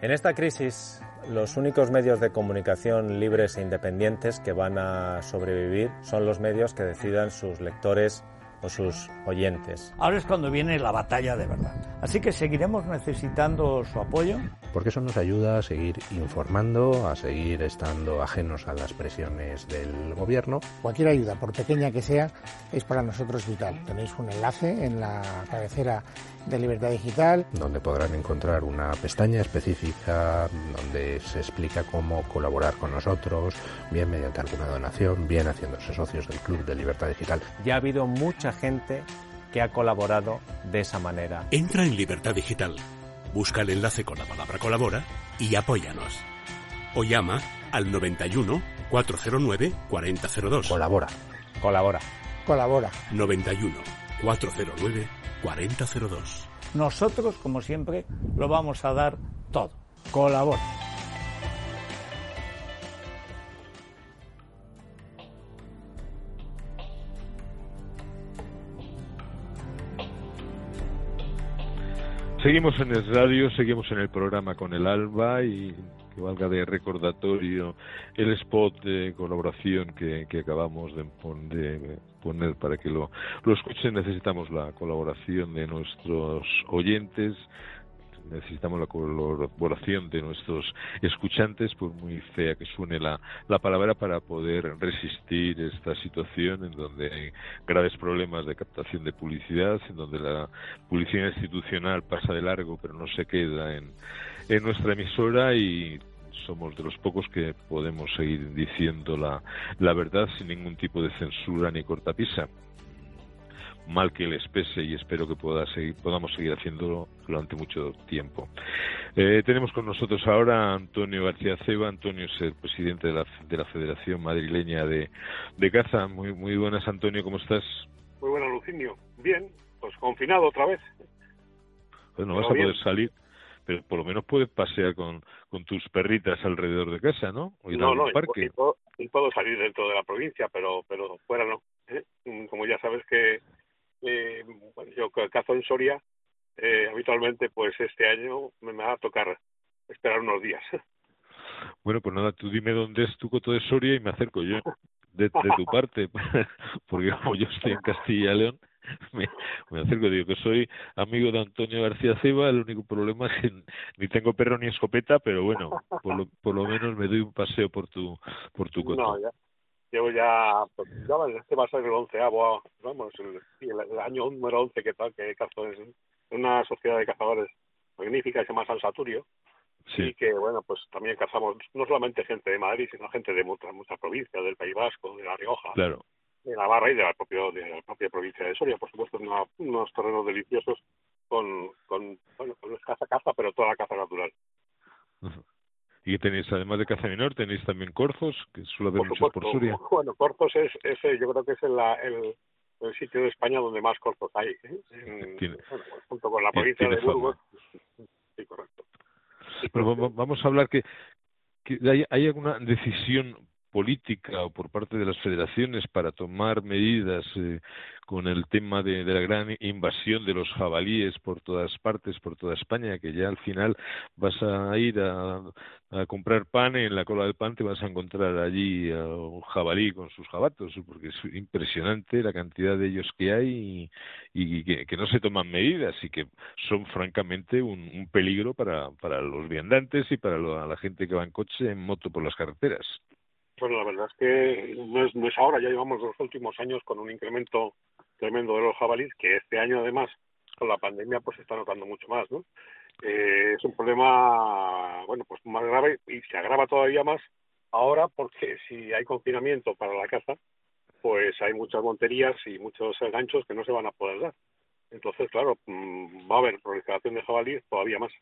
S7: En esta crisis, los únicos medios de comunicación libres e independientes que van a sobrevivir son los medios que decidan sus lectores o sus oyentes.
S8: Ahora es cuando viene la batalla de verdad. Así que seguiremos necesitando su apoyo.
S9: Porque eso nos ayuda a seguir informando, a seguir estando ajenos a las presiones del gobierno.
S10: Cualquier ayuda, por pequeña que sea, es para nosotros vital. Tenéis un enlace en la cabecera de Libertad Digital.
S9: Donde podrán encontrar una pestaña específica donde se explica cómo colaborar con nosotros, bien mediante alguna donación, bien haciéndose socios del Club de Libertad Digital.
S7: Ya ha habido mucha gente que ha colaborado de esa manera.
S1: Entra en Libertad Digital, busca el enlace con la palabra colabora y apóyanos. O llama al 91 409 4002.
S9: Colabora.
S7: Colabora.
S10: Colabora.
S1: 91 409 4002.
S8: Nosotros, como siempre, lo vamos a dar todo. Colabora.
S3: Seguimos en el radio, seguimos en el programa con el Alba y que valga de recordatorio el spot de colaboración que, acabamos de, poner para que lo, lo escuchen. Necesitamos la colaboración de nuestros oyentes, necesitamos la colaboración de nuestros escuchantes, por muy fea que suene la, la palabra, para poder resistir esta situación en donde hay graves problemas de captación de publicidad, en donde la publicidad institucional pasa de largo pero no se queda en, en nuestra emisora y somos de los pocos que podemos seguir diciendo la, la verdad sin ningún tipo de censura ni cortapisa mal que les pese y espero que pueda seguir, podamos seguir haciéndolo durante mucho tiempo. Eh, tenemos con nosotros ahora a Antonio García Ceba. Antonio es el presidente de la, de la Federación Madrileña de, de Caza. Muy, muy buenas, Antonio, ¿cómo estás?
S11: Muy buenas, Lucinio. Bien, pues confinado otra vez.
S3: Pues no vas a poder salir, pero por lo menos puedes pasear con, con tus perritas alrededor de casa, ¿no?
S11: O ir no, no, parque. puedo, puedo, salir dentro de la provincia, pero, pero fuera no. ¿eh? Como ya sabes que eh, bueno, yo cazo en Soria, eh, habitualmente pues este año me va a tocar esperar unos días.
S3: Bueno, pues nada, tú dime dónde es tu coto de Soria y me acerco yo de, tu parte, porque como yo estoy en Castilla y León, me, me, acerco, digo que soy amigo de Antonio García Ceba, el único problema es que ni tengo perro ni escopeta, pero bueno, por lo, por lo menos me doy un paseo por tu, por tu coto.
S11: No, ya, llevo ya, pues, ya este va a ser el onceavo, vamos, el, el, año número once que tal, que cazo es una sociedad de cazadores magnífica que se llama San Saturio, sí. y que, bueno, pues también cazamos no solamente gente de Madrid, sino gente de muchas, muchas provincias, del País Vasco, de La Rioja,
S3: claro.
S11: de Navarra y de la, propia, de la propia provincia de Soria, por supuesto, unos terrenos deliciosos con, con bueno, con caza caza, pero toda la caza natural.
S3: Y tenéis, además de caza menor, tenéis también corzos, que suele haber muchos por Suria.
S11: Bueno, corzos es, es, yo creo que es el, el, el sitio de España donde más corzos hay, ¿eh? junto con la provincia de Burgos. Sí, correcto.
S3: Pero vamos a hablar que, que hay, hay alguna decisión política o por parte de las federaciones para tomar medidas eh, con el tema de, la gran invasión de los jabalíes por todas partes, por toda España, que ya al final vas a ir a, comprar pan y en la cola del pan te vas a encontrar allí a un jabalí con sus jabatos, porque es impresionante la cantidad de ellos que hay y, que, no se toman medidas y que son francamente un, peligro para, para los viandantes y para la gente que va en coche, en moto por las carreteras.
S11: Bueno, la verdad es que no es, no es ahora, ya llevamos los últimos años con un incremento tremendo de los jabalíes, que este año además con la pandemia pues se está notando mucho más, ¿no? Eh, es un problema, bueno, pues más grave y se agrava todavía más ahora porque si hay confinamiento para la caza, pues hay muchas monterías y muchos ganchos que no se van a poder dar. Entonces, claro, mm, va a haber proliferación de jabalíes todavía más.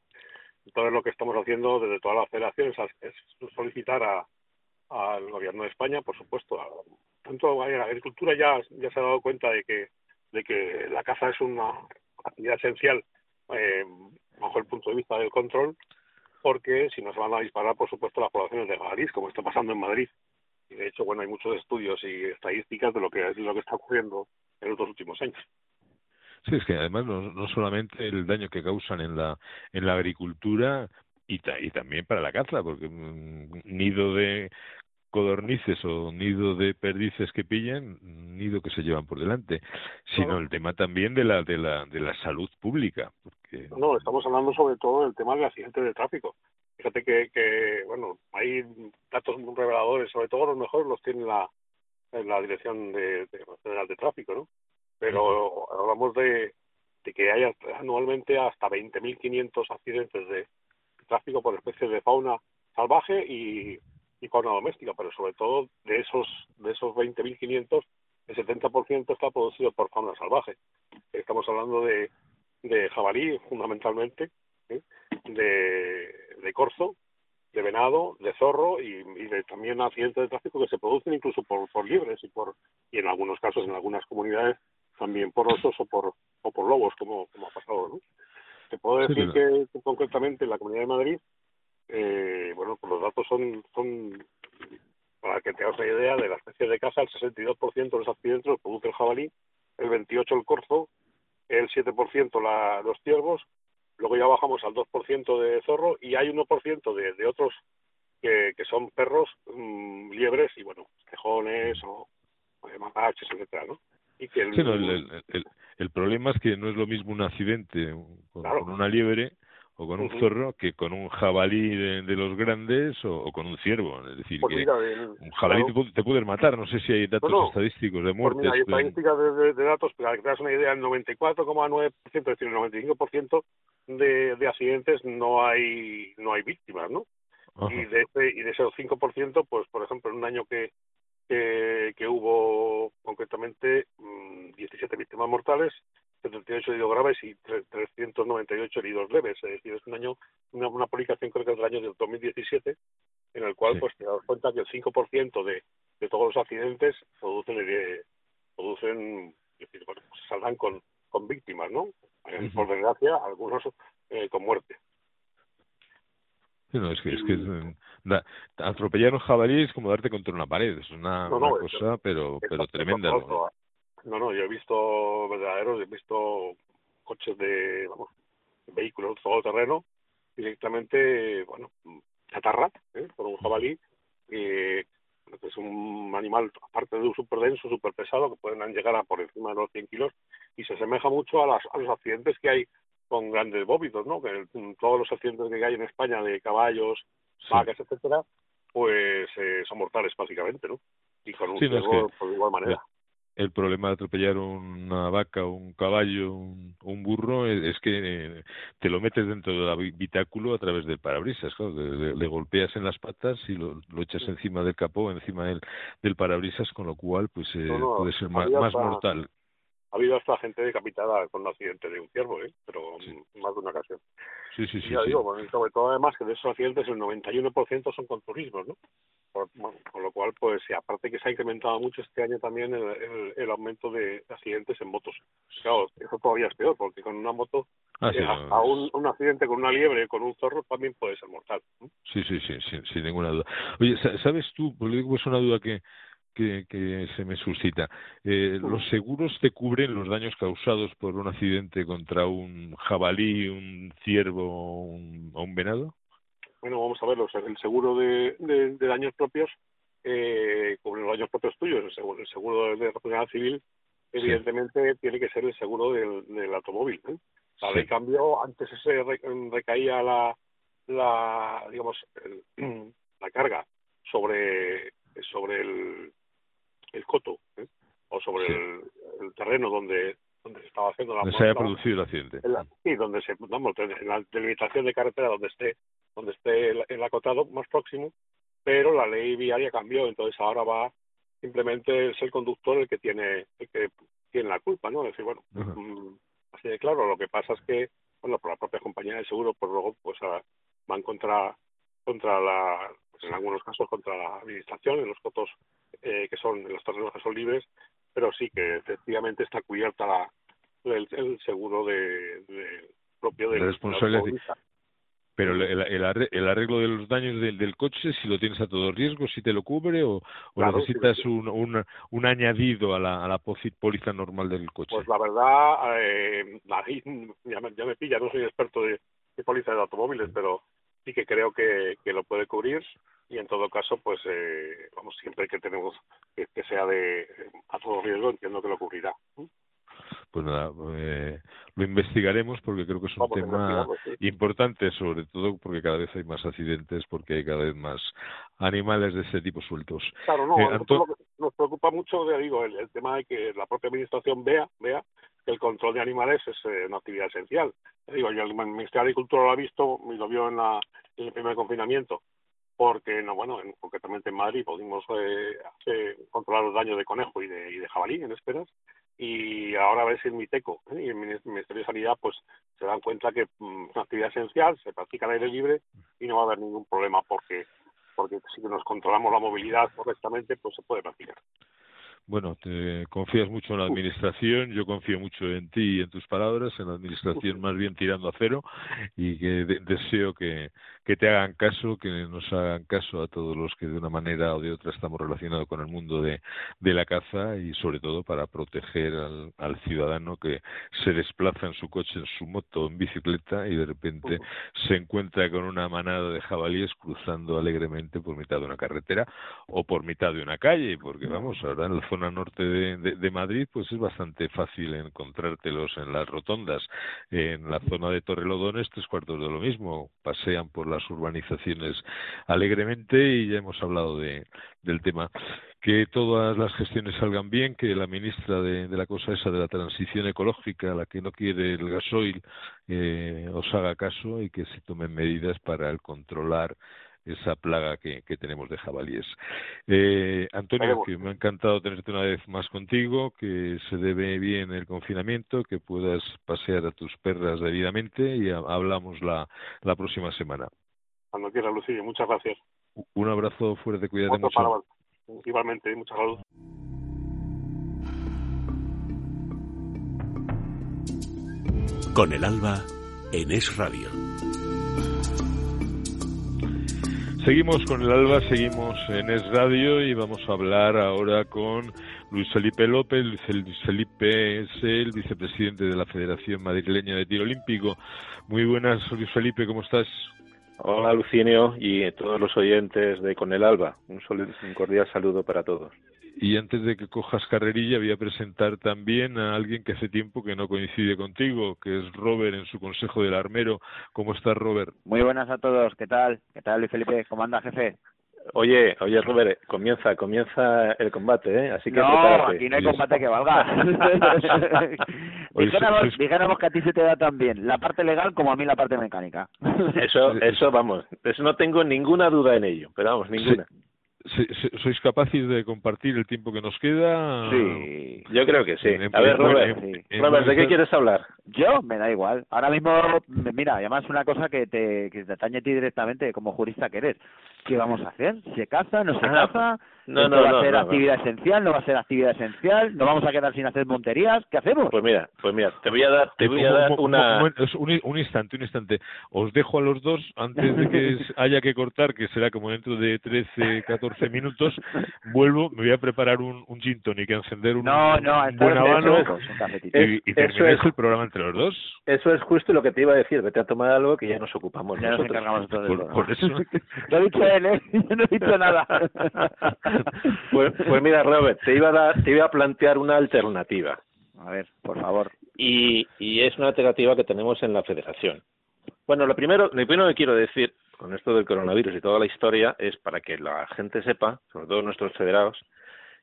S11: Entonces, lo que estamos haciendo desde todas las federaciones es solicitar a, al gobierno de España, por supuesto, tanto la agricultura ya, ya se ha dado cuenta de que, de que la caza es una actividad esencial eh, bajo el punto de vista del control, porque si no se van a disparar, por supuesto, las poblaciones de jabalíes, como está pasando en Madrid. Y de hecho, bueno, hay muchos estudios y estadísticas de lo que es lo que está ocurriendo en los últimos años.
S3: Sí, es que además no, no solamente el daño que causan en la en la agricultura y, y también para la caza, porque un nido de codornices o nido de perdices que pillan, nido que se llevan por delante, sino el tema también de la de la de la salud pública. Porque...
S11: No, estamos hablando sobre todo del tema del accidente de tráfico. Fíjate que, que bueno, hay datos muy reveladores, sobre todo los mejores los tiene la, la Dirección de, General de Tráfico, ¿no? Pero hablamos de, de que hay anualmente hasta 20.500 accidentes de tráfico por especies de fauna salvaje y y fauna doméstica, pero sobre todo de esos de esos 20.500, el 70% está producido por fauna salvaje. Estamos hablando de, de jabalí, fundamentalmente, ¿eh? de, de corzo, de venado, de zorro y, de también accidentes de tráfico que se producen incluso por, por libres y por y en algunos casos en algunas comunidades también por osos o por o por lobos como, como ha pasado. Te puedo decir que concretamente en la Comunidad de Madrid eh, bueno, pues los datos son, son, para que te hagas una idea, de la especie de caza, el 62% de los accidentes los produce el jabalí, el 28% el corzo, el 7% la, los ciervos, luego ya bajamos al 2% de zorro y hay 1% de, de otros que, que son perros, mm, liebres y, bueno, tejones o, o mapaches, etcétera, ¿no?
S3: Y que el, el, el, problema es que no es lo mismo un accidente con una liebre o con un zorro que con un jabalí de, los grandes o, con un ciervo. Es decir, pues que un jabalí te, puede matar. No sé si hay datos estadísticos de pues muertes.
S11: mira, hay estadísticas de, de, datos, para que te das una idea, el 94,9%, es decir, el 95% de, de accidentes no hay no hay víctimas, ¿no? Y de ese y de esos 5%, pues por ejemplo, en un año que que, que hubo concretamente 17 mm, víctimas mortales, 78 heridos graves y 398 heridos leves. Es decir, es un año, una, una publicación creo que es del año 2017, en el cual pues te das cuenta que el 5% de, de todos los accidentes producen, eh, producen decir, bueno, pues saldrán con, con víctimas, ¿no? Eh, por desgracia, algunos eh, con muerte.
S3: No, es que, es que da, atropellar un jabalí es como darte contra una pared, es una, cosa, pero, pero tremenda.
S11: No, no, yo he visto verdaderos, he visto coches de, vamos, vehículos todo terreno directamente, bueno, chatarra, ¿eh? por un jabalí, que es un animal, aparte de un súper denso, súper pesado, que pueden llegar a por encima de los 100 kilos, y se asemeja mucho a, las, a los accidentes que hay con grandes bóvidos, ¿no? Que todos los accidentes que hay en España de caballos, vacas, etcétera, pues eh, son mortales básicamente, ¿no? Y con un sí, por igual manera
S3: el problema de atropellar una vaca, un caballo, un, un burro es, que te lo metes dentro del habitáculo a través del parabrisas, le, golpeas en las patas y lo, echas encima del capó, encima del, del parabrisas, con lo cual pues eh, puede ser más, mortal.
S11: Ha habido hasta gente decapitada con el accidente de un ciervo, ¿eh? pero más de una ocasión.
S3: Sí, sí, sí.
S11: ya digo, sobre todo además que de esos accidentes el 91% son con turismos, ¿no? con lo cual, pues aparte que se ha incrementado mucho este año también el, el, aumento de accidentes en motos. Claro, eso todavía es peor, porque con una moto
S3: Ah, sí,
S11: Eh,
S3: no,
S11: hasta un, un accidente con una liebre, con un zorro, también puede ser mortal. ¿no?
S3: Sí, sí, sí, sí, sin ninguna duda. Oye, sa- ¿sabes tú? Porque es una duda que, que, que se me suscita. Eh, ¿Los seguros te cubren los daños causados por un accidente contra un jabalí, un ciervo o un, o un venado?
S11: Bueno, vamos a ver, los- el seguro de, de- de daños propios eh, cubre los daños propios tuyos. El seguro, el seguro de responsabilidad civil, evidentemente, tiene que ser el seguro del, del automóvil. ¿eh? La
S3: Sí.
S11: ley cambió, antes se re- recaía la, la digamos, el- la carga sobre, sobre el, el coto ¿eh? o sobre
S3: Sí.
S11: el, el terreno donde, donde se estaba haciendo la
S3: Donde se haya producido el accidente.
S11: En la- sí, donde se, vamos, en la delimitación de carretera donde esté, donde esté el, el acotado más próximo, pero la ley viaria cambió, entonces ahora va simplemente es el conductor el que tiene, el que tiene la culpa, ¿no? Es decir, bueno, mm, así de claro, lo que pasa es que, bueno, por la propia compañía de seguro, pues luego, pues ah, van contra, contra la, pues, en algunos casos contra la administración, en los cotos eh, que son, terrenos que son libres, pero sí que efectivamente está cubierta la, el, el seguro de, de- propio del
S3: La responsabilidad. Pero el, el- el arre- el arreglo de los daños del, del coche, si lo tienes a todo riesgo, si te lo cubre o, o
S11: Claro,
S3: necesitas
S11: sí, sí.
S3: un, un, un añadido a la, a la póliza normal del coche.
S11: Pues la verdad, eh, ya me, ya me pilla, no soy experto de, de póliza de automóviles, pero sí que creo que, que lo puede cubrir y en todo caso, pues eh, vamos, siempre que tenemos que, que sea de a todo riesgo, entiendo que lo cubrirá.
S3: Pues nada, eh, lo investigaremos porque creo que es un
S11: Vamos
S3: tema
S11: sí.
S3: importante, sobre todo porque cada vez hay más accidentes, porque hay cada vez más animales de este tipo sueltos.
S11: Claro, no,
S3: Eh,
S11: a nosotros
S3: Anto-
S11: lo que nos preocupa mucho, digo, el, el tema de que la propia administración vea, vea que el control de animales es eh, una actividad esencial. Digo, yo el Ministerio de Agricultura lo ha visto y lo vio en, la, en el primer confinamiento, porque no, bueno, en- concretamente en Madrid pudimos eh, controlar los daños de conejo y de, y de jabalí en esperas, y ahora ves el MITECO ¿eh? y el Minis- Ministerio de Sanidad, pues se dan cuenta que mm, es una actividad esencial, se practica al aire libre y no va a haber ningún problema porque porque si nos controlamos la movilidad correctamente, pues se puede practicar.
S3: Bueno, te confías mucho en la administración, yo confío mucho en ti y en tus palabras, en la administración más bien tirando a cero y que de- deseo que, que te hagan caso, que nos hagan caso a todos los que de una manera o de otra estamos relacionados con el mundo de, de la caza y sobre todo para proteger al, al ciudadano que se desplaza en su coche, en su moto, en bicicleta y de repente se encuentra con una manada de jabalíes cruzando alegremente por mitad de una carretera o por mitad de una calle, porque vamos, ahora en la zona norte de, de- de Madrid pues es bastante fácil encontrártelos en las rotondas. En la zona de Torrelodones tres cuartos de lo mismo, pasean por las urbanizaciones alegremente y ya hemos hablado de, del tema. Que todas las gestiones salgan bien, que la ministra de, de la cosa esa de la transición ecológica, la que no quiere el gasoil, eh, os haga caso y que se tomen medidas para el controlar esa plaga que, que tenemos de jabalíes. Eh, Antonio, que me ha encantado tenerte una vez más contigo, que se debe bien el confinamiento, que puedas pasear a tus perras debidamente y ha- hablamos la, la próxima semana.
S11: Cuando quiera, Lucía, muchas gracias.
S3: Un abrazo fuerte, cuídate
S11: Otro
S3: mucho.
S11: para- igualmente, mucha salud.
S1: Con el alba en Es Radio.
S3: Seguimos con el Alba, seguimos en Es Radio y vamos a hablar ahora con Luis Felipe López. Luis Felipe es el vicepresidente de la Federación Madrileña de Tiro Olímpico. Muy buenas, Luis Felipe, ¿cómo estás?
S12: Hola Lucinio y todos los oyentes de Con el Alba. Un cordial saludo para todos.
S3: Y antes de que cojas carrerilla, voy a presentar también a alguien que hace tiempo que no coincide contigo, que es Robert en su Consejo del Armero. ¿Cómo estás, Robert?
S13: Muy buenas a todos, ¿qué tal? ¿Qué tal, Luis Felipe? ¿Cómo anda, jefe?
S12: Oye, oye Robert, comienza, comienza el combate, ¿eh? Así que
S13: no,
S12: prepárate.
S13: aquí no hay combate que valga. Dijéramos,
S12: sois-
S13: dijéramos que a ti se te da tan bien la parte legal como a mí la parte mecánica.
S12: Eso, eso vamos, eso no tengo ninguna duda en ello, pero vamos, ninguna.
S3: ¿Sois capaces de compartir el tiempo que nos queda?
S12: Sí, yo creo que sí. A ver, Robert, Robert ¿de qué quieres hablar?
S13: Yo, me da igual. Ahora mismo, mira, además una cosa que te, que te atañe a ti directamente como jurista que eres. ¿Qué vamos a hacer? ¿Se caza? ¿No se ah, caza?
S12: No, no,
S13: va a ser actividad esencial? ¿No va a ser actividad esencial? ¿No vamos a quedar sin hacer monterías? ¿Qué hacemos?
S12: Pues mira, pues mira, te voy a dar, te voy a dar una...
S3: Un, un, instante, un instante. Os dejo a los dos antes de que haya que cortar, que será como dentro de 13, 14 minutos. Vuelvo, me voy a preparar un, un gin tonic, a encender un,
S13: no, no,
S3: buen habano y, y terminéis el programa entre los dos.
S12: Eso es justo lo que te iba a decir. Vete a tomar algo que ya nos ocupamos
S13: ya
S12: nosotros.
S13: Nos encargamos
S3: por, por eso.
S13: lo ha dicho él, ¿eh? Yo no he dicho nada.
S12: pues, pues mira, Robert, te iba a dar, te iba a plantear una alternativa.
S13: A ver, por favor.
S12: Y, y es una alternativa que tenemos en la Federación. Bueno, lo primero, lo primero que quiero decir con esto del coronavirus y toda la historia es para que la gente sepa, sobre todo nuestros federados,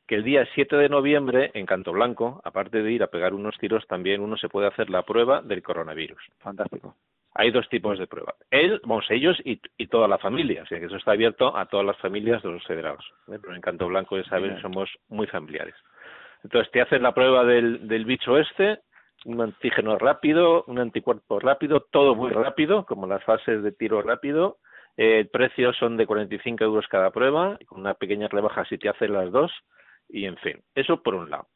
S12: que el día 7 de noviembre en Canto Blanco, aparte de ir a pegar unos tiros, también uno se puede hacer la prueba del coronavirus.
S13: Fantástico.
S12: Hay dos tipos de pruebas. Él, vamos, ellos y, y toda la familia. O sea, que eso está abierto a todas las familias de los federados. ¿eh? Pero en Canto Blanco, ya saben, somos muy familiares. Entonces, te hacen la prueba del, del bicho este, un antígeno rápido, un anticuerpo rápido, todo muy rápido, como las fases de tiro rápido. Eh, el precio son de 45 euros cada prueba, con una pequeña rebaja si te hacen las dos. Y en fin, eso por un lado.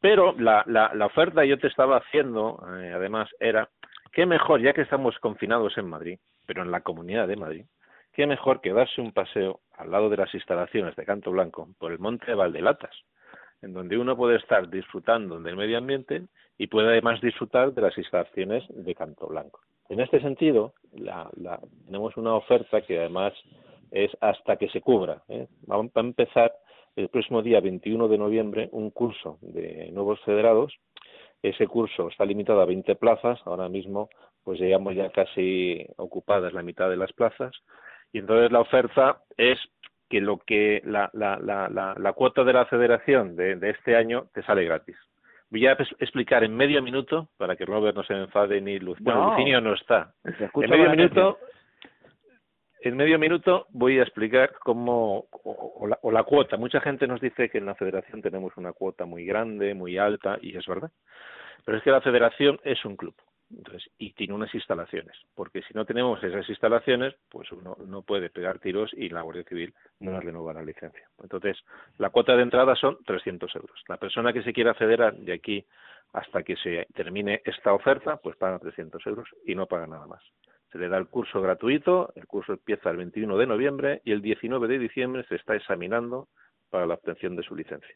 S12: Pero la, la, la oferta yo te estaba haciendo, eh, además, era qué mejor, ya que estamos confinados en Madrid, pero en la comunidad de Madrid, qué mejor que darse un paseo al lado de las instalaciones de Canto Blanco por el monte de Valdelatas, en donde uno puede estar disfrutando del medio ambiente y puede además disfrutar de las instalaciones de Canto Blanco. En este sentido, la, la, tenemos una oferta que además es hasta que se cubra. ¿eh? A empezar el próximo día 21 de noviembre un curso de nuevos federados ese curso está limitado a 20 plazas, ahora mismo pues llegamos ya casi ocupadas la mitad de las plazas y entonces la oferta es que lo que la, la, la, la, cuota de la federación de, de este año te sale gratis. Voy a explicar en medio minuto para que Robert no se enfade ni Luz. Bueno, Lucinio no está. En medio minuto, en medio minuto voy a explicar cómo o, la, o la cuota. Mucha gente nos dice que en la federación tenemos una cuota muy grande, muy alta, y es verdad. Pero es que la federación es un club. Entonces, y tiene unas instalaciones, porque si no tenemos esas instalaciones, pues uno no puede pegar tiros y la Guardia Civil no nos renueva la licencia. Entonces, la cuota de entrada son 300 euros. La persona que se quiera federar de aquí hasta que se termine esta oferta, pues paga 300 euros y no paga nada más se le da el curso gratuito, el curso empieza el 21 de noviembre y el 19 de diciembre se está examinando para la obtención de su licencia.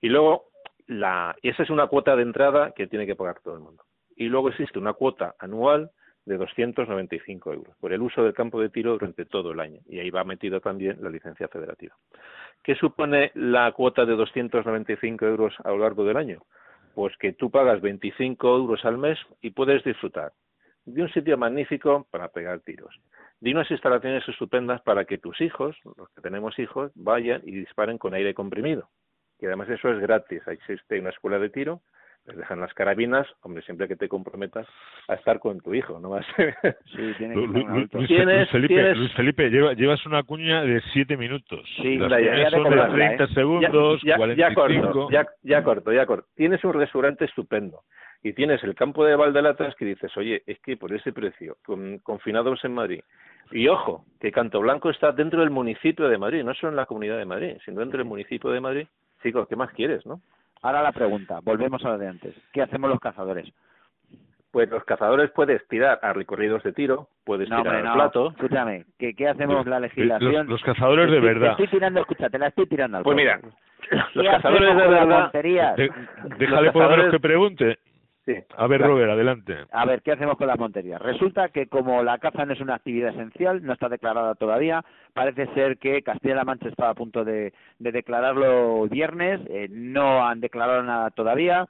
S12: Y luego, la, esa es una cuota de entrada que tiene que pagar todo el mundo. Y luego existe una cuota anual de 295 euros por el uso del campo de tiro durante todo el año. Y ahí va metido también la licencia federativa. ¿Qué supone la cuota de 295 euros a lo largo del año? Pues que tú pagas 25 euros al mes y puedes disfrutar de un sitio magnífico para pegar tiros, de unas instalaciones estupendas para que tus hijos, los que tenemos hijos, vayan y disparen con aire comprimido. Y además eso es gratis. Existe una escuela de tiro, les dejan las carabinas, hombre, siempre que te comprometas a estar con tu hijo, no más.
S3: Sí, tiene que Luis, Felipe, Luis Felipe llevas una cuña de siete minutos.
S12: Sí,
S3: Las
S12: ya,
S3: son de 30 ¿eh? segundos,
S12: ya,
S3: 45.
S12: Ya corto, ya, ya corto, ya corto. Tienes un restaurante estupendo y tienes el campo de Valdelatas que dices, oye, es que por ese precio, con, confinados en Madrid, y ojo, que Canto Blanco está dentro del municipio de Madrid, no solo en la comunidad de Madrid, sino dentro del municipio de Madrid, chicos, ¿qué más quieres, no?
S13: Ahora la pregunta, volvemos a lo de antes. ¿Qué hacemos los cazadores?
S12: Pues los cazadores puedes tirar a recorridos de tiro, puedes tirar al plato.
S13: Escúchame, ¿qué, qué hacemos la legislación?
S3: Los, cazadores de verdad.
S13: Te estoy tirando, escúchate, la estoy tirando al
S12: Pues mira, los cazadores de verdad.
S3: déjale por lo menos que pregunte. A ver, Robert, adelante.
S13: A ver, ¿qué hacemos con las monterías? Resulta que como la caza no es una actividad esencial, no está declarada todavía, parece ser que Castilla-La Mancha está a punto de, de declararlo viernes, eh, no han declarado nada todavía.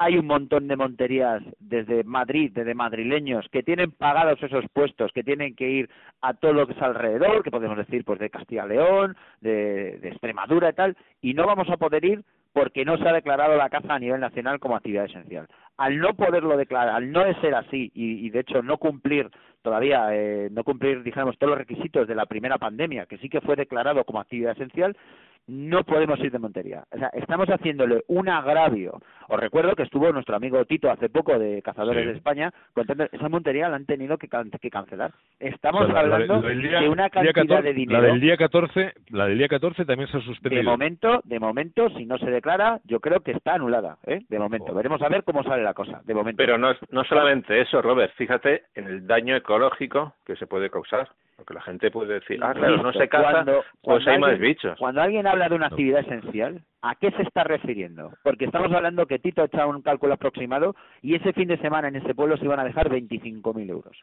S13: Hay un montón de monterías desde Madrid, desde madrileños, que tienen pagados esos puestos, que tienen que ir a todo lo que es alrededor, que podemos decir pues de Castilla-León, de, de Extremadura y tal, y no vamos a poder ir porque no se ha declarado la caza a nivel nacional como actividad esencial. Al no poderlo declarar, al no ser así y, y de hecho no cumplir todavía, eh, no cumplir, dijéramos, todos los requisitos de la primera pandemia, que sí que fue declarado como actividad esencial, no podemos ir de Montería. O sea, estamos haciéndole un agravio. Os recuerdo que estuvo nuestro amigo Tito hace poco de Cazadores
S3: Sí.
S13: de España contando esa Montería la han tenido que, can- que cancelar. Estamos
S3: O sea, la- la-
S13: hablando
S3: la del día-
S13: de una cantidad
S3: 14
S13: de dinero.
S3: La del día 14, la del día 14 también se ha suspendido.
S13: De momento, de momento, si no se declara, yo creo que está anulada, ¿eh? De
S3: Oh.
S13: momento. Veremos a ver cómo sale la cosa, de momento.
S12: Pero no, no solamente eso, Robert, fíjate en el daño ecológico que se puede causar. Porque la gente puede decir, ah, claro, no se caza,
S13: cuando-
S12: pues
S13: cuando
S12: hay más
S13: alguien-
S12: bichos.
S13: Cuando alguien habla de una actividad esencial, ¿a qué se está refiriendo? Porque estamos hablando que Tito ha echado un cálculo aproximado y ese fin de semana en ese pueblo se iban a dejar 25.000 euros.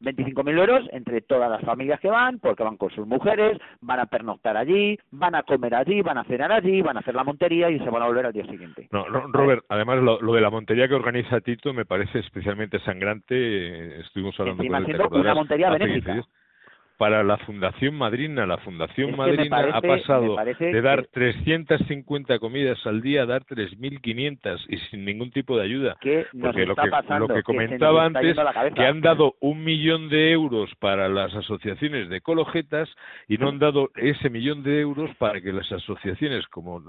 S13: 25.000 euros entre todas las familias que van, porque van con sus mujeres, van a pernoctar allí, van a comer allí, van a cenar allí, van a hacer la montería y se van a volver al día siguiente.
S3: No, Robert, además lo, lo de la montería que organiza Tito me parece especialmente sangrante. eh, Estuvimos hablando
S13: Encima
S3: con él, ¿te
S13: siendo una montería
S3: Hace
S13: benéfica.
S3: 15 días. Para la Fundación Madrina, la Fundación
S13: Es que
S3: Madrina ha pasado de dar
S13: que-
S3: 350 comidas al día a dar 3.500 y sin ningún tipo de ayuda.
S13: ¿Qué nos
S3: Porque lo
S13: está
S3: que,
S13: pasando?
S3: lo que
S13: Que
S3: comentaba
S13: está
S3: antes, que han dado un millón de euros para las asociaciones de ecologetas y no han dado ese millón de euros para que las asociaciones, como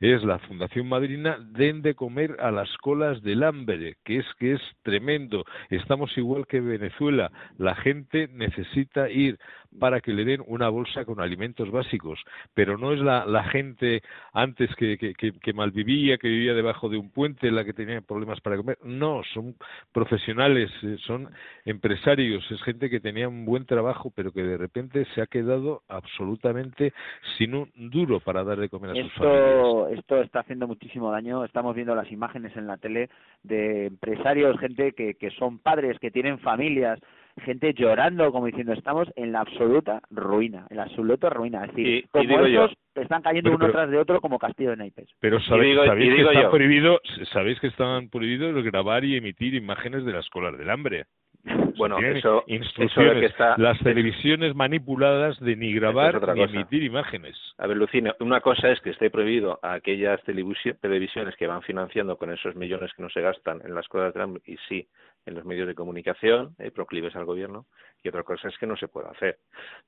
S3: es la Fundación Madrina, den de comer a las colas del hambre, que es que es tremendo. Estamos igual que Venezuela. La gente necesita ir para que le den una bolsa con alimentos básicos, pero no es la, la gente antes que, que, que, que malvivía, que vivía debajo de un puente, la que tenía problemas para comer. No, son profesionales, eh, son empresarios, es gente que tenía un buen trabajo, pero que de repente se ha quedado absolutamente sin un duro para dar de comer a sus familias.
S13: Esto, esto está haciendo muchísimo daño. Estamos viendo las imágenes en la tele de empresarios, gente que, que son padres, que tienen familias, gente llorando, como diciendo, estamos en la absoluta ruina, en la absoluta ruina. Es decir,
S12: Y- y
S13: como
S12: digo yo-
S13: esos están cayendo
S3: Pero-
S13: uno
S3: pero-
S13: tras de otro como castillo de naipes.
S3: Pero
S12: digo-
S3: sabéis,
S12: y
S3: que
S12: digo
S3: está prohibido, sabéis que estaban prohibidos grabar y emitir imágenes de las colas del hambre.
S12: Bueno, eso, eso
S3: instrucciones.
S12: de que está...
S3: Las televisiones manipuladas de ni grabar ni
S12: cosa.
S3: emitir imágenes.
S12: A ver, Lucina, una cosa es que esté prohibido a aquellas televisi- televisiones que van financiando con esos millones que no se gastan en las cosas de hambre y sí en los medios de comunicación eh, proclives al gobierno y otra cosa es que no se puede hacer.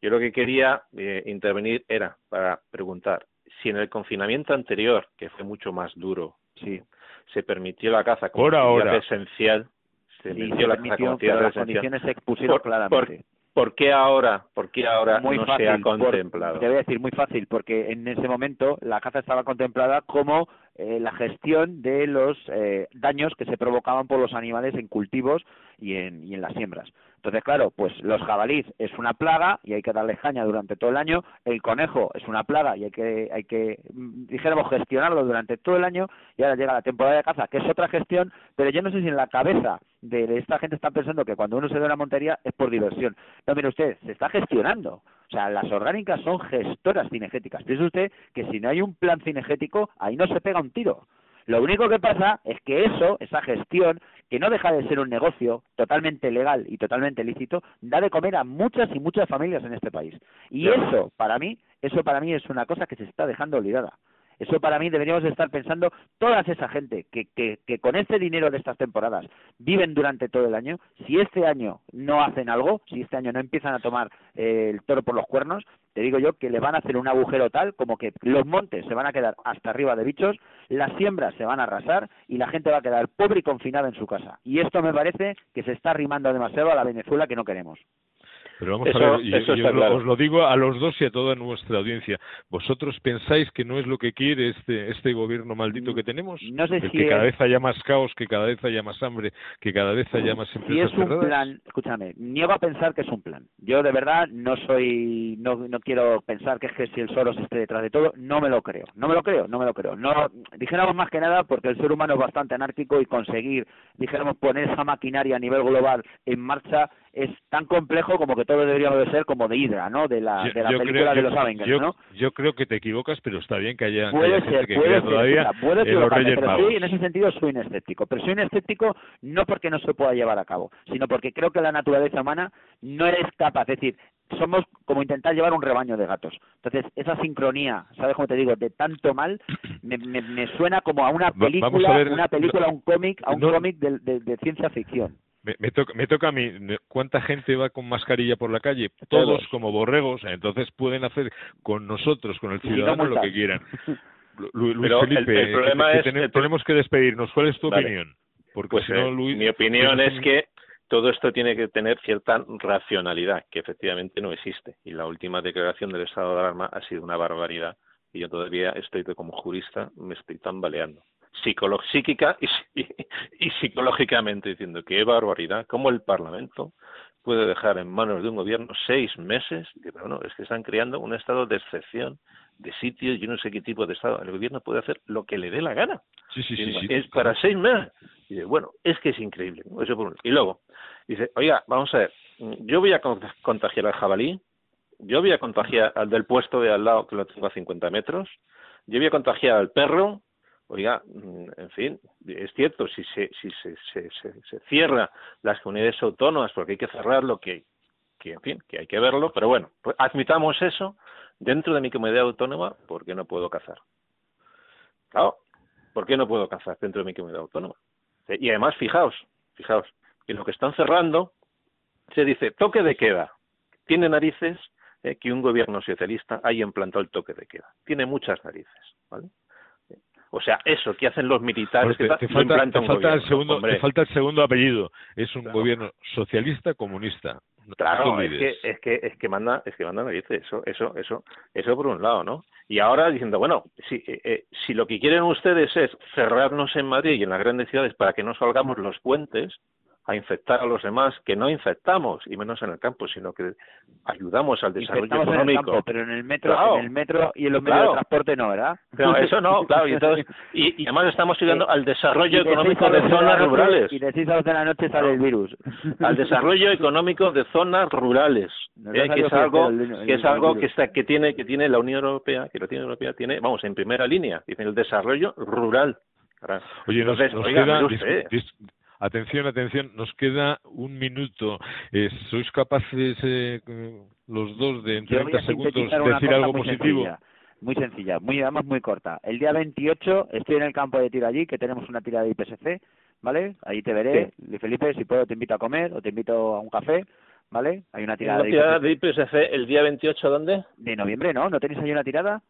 S12: Yo lo que quería eh, intervenir era para preguntar si en el confinamiento anterior, que fue mucho más duro,
S13: sí.
S12: se permitió la caza como actividad esencial, se
S13: Sí,
S12: permitió
S13: se
S12: la caza
S13: permitió,
S12: como actividad
S13: las condiciones se expusieron
S12: Por-
S13: claramente.
S12: ¿Por qué ahora, por qué ahora
S13: muy
S12: no
S13: fácil,
S12: se ha
S13: por-
S12: contemplado?
S13: te voy a decir muy fácil, porque en ese momento la caza estaba contemplada como eh, la gestión de los eh, daños que se provocaban por los animales en cultivos y en, y en las siembras. Entonces, claro, pues los jabalíes es una plaga y hay que darle caña durante todo el año. El conejo es una plaga y hay que, hay que, mm, dijéramos, gestionarlo durante todo el año. Y ahora llega la temporada de caza, que es otra gestión, pero yo no sé si en la cabeza de esta gente está pensando que cuando uno se da una montería es por diversión. No, mire usted, se está gestionando. O sea, las orgánicas son gestoras cinegéticas. Piense usted que si no hay un plan cinegético, ahí no se pega un tiro. Lo único que pasa es que eso, esa gestión, que no deja de ser un negocio totalmente legal y totalmente lícito, da de comer a muchas y muchas familias en este país. Y eso, para mí, eso para mí es una cosa que se está dejando olvidada. Eso para mí deberíamos estar pensando toda esa gente que, que, con este dinero de estas temporadas viven durante todo el año, si este año no hacen algo, si este año no empiezan a tomar eh, el toro por los cuernos, te digo yo que le van a hacer un agujero tal como que los montes se van a quedar hasta arriba de bichos, las siembras se van a arrasar y la gente va a quedar pobre y confinada en su casa. Y esto me parece que se está arrimando demasiado a la Venezuela que no queremos.
S3: Pero vamos
S12: Eso-
S3: a ver, yo, yo
S12: está
S3: os lo-
S12: claro.
S3: os lo digo a los dos y a toda nuestra audiencia. ¿Vosotros pensáis que no es lo que quiere este este gobierno maldito que tenemos?
S13: No sé
S3: El
S13: si
S3: que cada vez haya más caos, que cada vez haya más hambre, que cada vez haya más
S13: si
S3: empresas
S13: es un
S3: cerradas.
S13: plan, escúchame, niego a pensar que es un plan. Yo de verdad no soy, no, no quiero pensar que es que si el Soros esté detrás de todo, no me lo creo, no me lo creo, no me lo creo. No, dijéramos más que nada porque el ser humano es bastante anárquico y conseguir, dijéramos, poner esa maquinaria a nivel global en marcha es tan complejo como que todo deberíamos de ser como de Hydra, ¿no? De la,
S3: Yo-
S13: de la película
S3: creo-
S13: de
S3: yo-
S13: los Avengers,
S3: yo-
S13: ¿no?
S3: Yo creo que te equivocas, pero está bien que haya, que
S13: Puede
S3: haya
S13: ser, puede ser,
S3: todavía
S13: puedo
S3: en los Reyes
S13: pero
S3: Magos.
S13: sí, en ese sentido soy un escéptico. Pero soy un escéptico no porque no se pueda llevar a cabo, sino porque creo que la naturaleza humana no es capaz. Es decir, somos como intentar llevar un rebaño de gatos. Entonces, esa sincronía, ¿sabes cómo te digo? De tanto mal, me, me, me suena como a una película, una película, un cómic, a un cómic de, de, de, ciencia ficción.
S3: Me, me, toca, me toca a mí, ¿cuánta gente va con mascarilla por la calle? Todos como borregos, entonces pueden hacer con nosotros, con el ciudadano, no lo que quieran. Luis
S12: Pero
S3: Felipe,
S12: el, el problema
S3: que,
S12: es,
S3: tenemos, tenemos que despedirnos. ¿Cuál es tu
S12: vale.
S3: opinión? Porque
S12: pues
S3: si no,
S12: eh,
S3: Luis,
S12: mi opinión es que todo esto tiene que tener cierta racionalidad, que efectivamente no existe. Y la última declaración del estado de alarma ha sido una barbaridad. Y yo todavía estoy como jurista, me estoy tambaleando. Psíquica y, y, y psicológicamente diciendo qué barbaridad, cómo el Parlamento puede dejar en manos de un gobierno seis meses, que bueno, es que están creando un estado de excepción de sitios, yo no sé qué tipo de estado. El gobierno puede hacer lo que le dé la gana.
S3: Sí, sí, sí, sí,
S12: es para seis meses. Y dice, bueno, es que es increíble. Eso por uno. Y luego, dice, oiga, vamos a ver, yo voy a contagiar al jabalí, yo voy a contagiar al del puesto de al lado, que lo tengo a 50 metros, yo voy a contagiar al perro, oiga, en fin, es cierto, si se, si se, se, se, cierra las comunidades autónomas, porque hay que cerrarlo, que, que, en fin, que hay que verlo, pero bueno, pues admitamos eso, dentro de mi comunidad autónoma, ¿por qué no puedo cazar? Claro, ¿por qué no puedo cazar dentro de mi comunidad autónoma? Y además, fijaos, fijaos, que lo que están cerrando se dice toque de queda. Tiene narices eh, que un gobierno socialista haya implantado el toque de queda. Tiene muchas narices, ¿vale? O sea, eso que hacen los militares.
S3: Te,
S12: que
S3: te, falta, te, falta
S12: gobierno,
S3: el segundo,
S12: hombre.
S3: te falta el segundo apellido. Es un claro. gobierno socialista comunista.
S12: Claro, es que, es que es que manda es que manda narices eso eso eso eso por un lado, ¿no? Y ahora diciendo bueno si eh, eh, si lo que quieren ustedes es cerrarnos en Madrid y en las grandes ciudades para que no salgamos los puentes a infectar a los demás, que no infectamos, y menos en el campo, sino que ayudamos al desarrollo
S13: Infectamos
S12: económico.
S13: En el campo, pero en el metro,
S12: claro.
S13: en el metro y en los medios
S12: claro.
S13: de transporte no, ¿verdad?
S12: No, eso no, claro, y, entonces, y, y además estamos ayudando al desarrollo económico de zonas
S13: noche,
S12: rurales.
S13: Y de 6 a 12 de la noche sale el virus.
S12: Al desarrollo económico de zonas rurales, eh, que es algo que es algo que está que tiene que tiene la Unión Europea, que la Unión Europea tiene, vamos, en primera línea, dice el desarrollo rural.
S3: Oye, nos,
S12: Entonces,
S3: nos
S12: oiga,
S3: queda.
S12: mire usted.
S3: dis- dis- atención, atención, nos queda un minuto. Eh, ¿Sois capaces eh, los dos de en
S13: Yo voy
S3: 30
S13: a
S3: segundos decir algo
S13: muy
S3: positivo?
S13: Sencilla, muy sencilla, muy además muy corta. El día 28 estoy en el campo de tiro allí, que tenemos una tirada de IPSC, ¿vale? Ahí te veré. Y Felipe, si puedo te invito a comer o te invito a un café, ¿vale? Hay una tirada,
S12: ¿La tirada
S13: de,
S12: de IPSC el día 28 dónde?
S13: de noviembre, ¿no? ¿No tenéis ahí una tirada?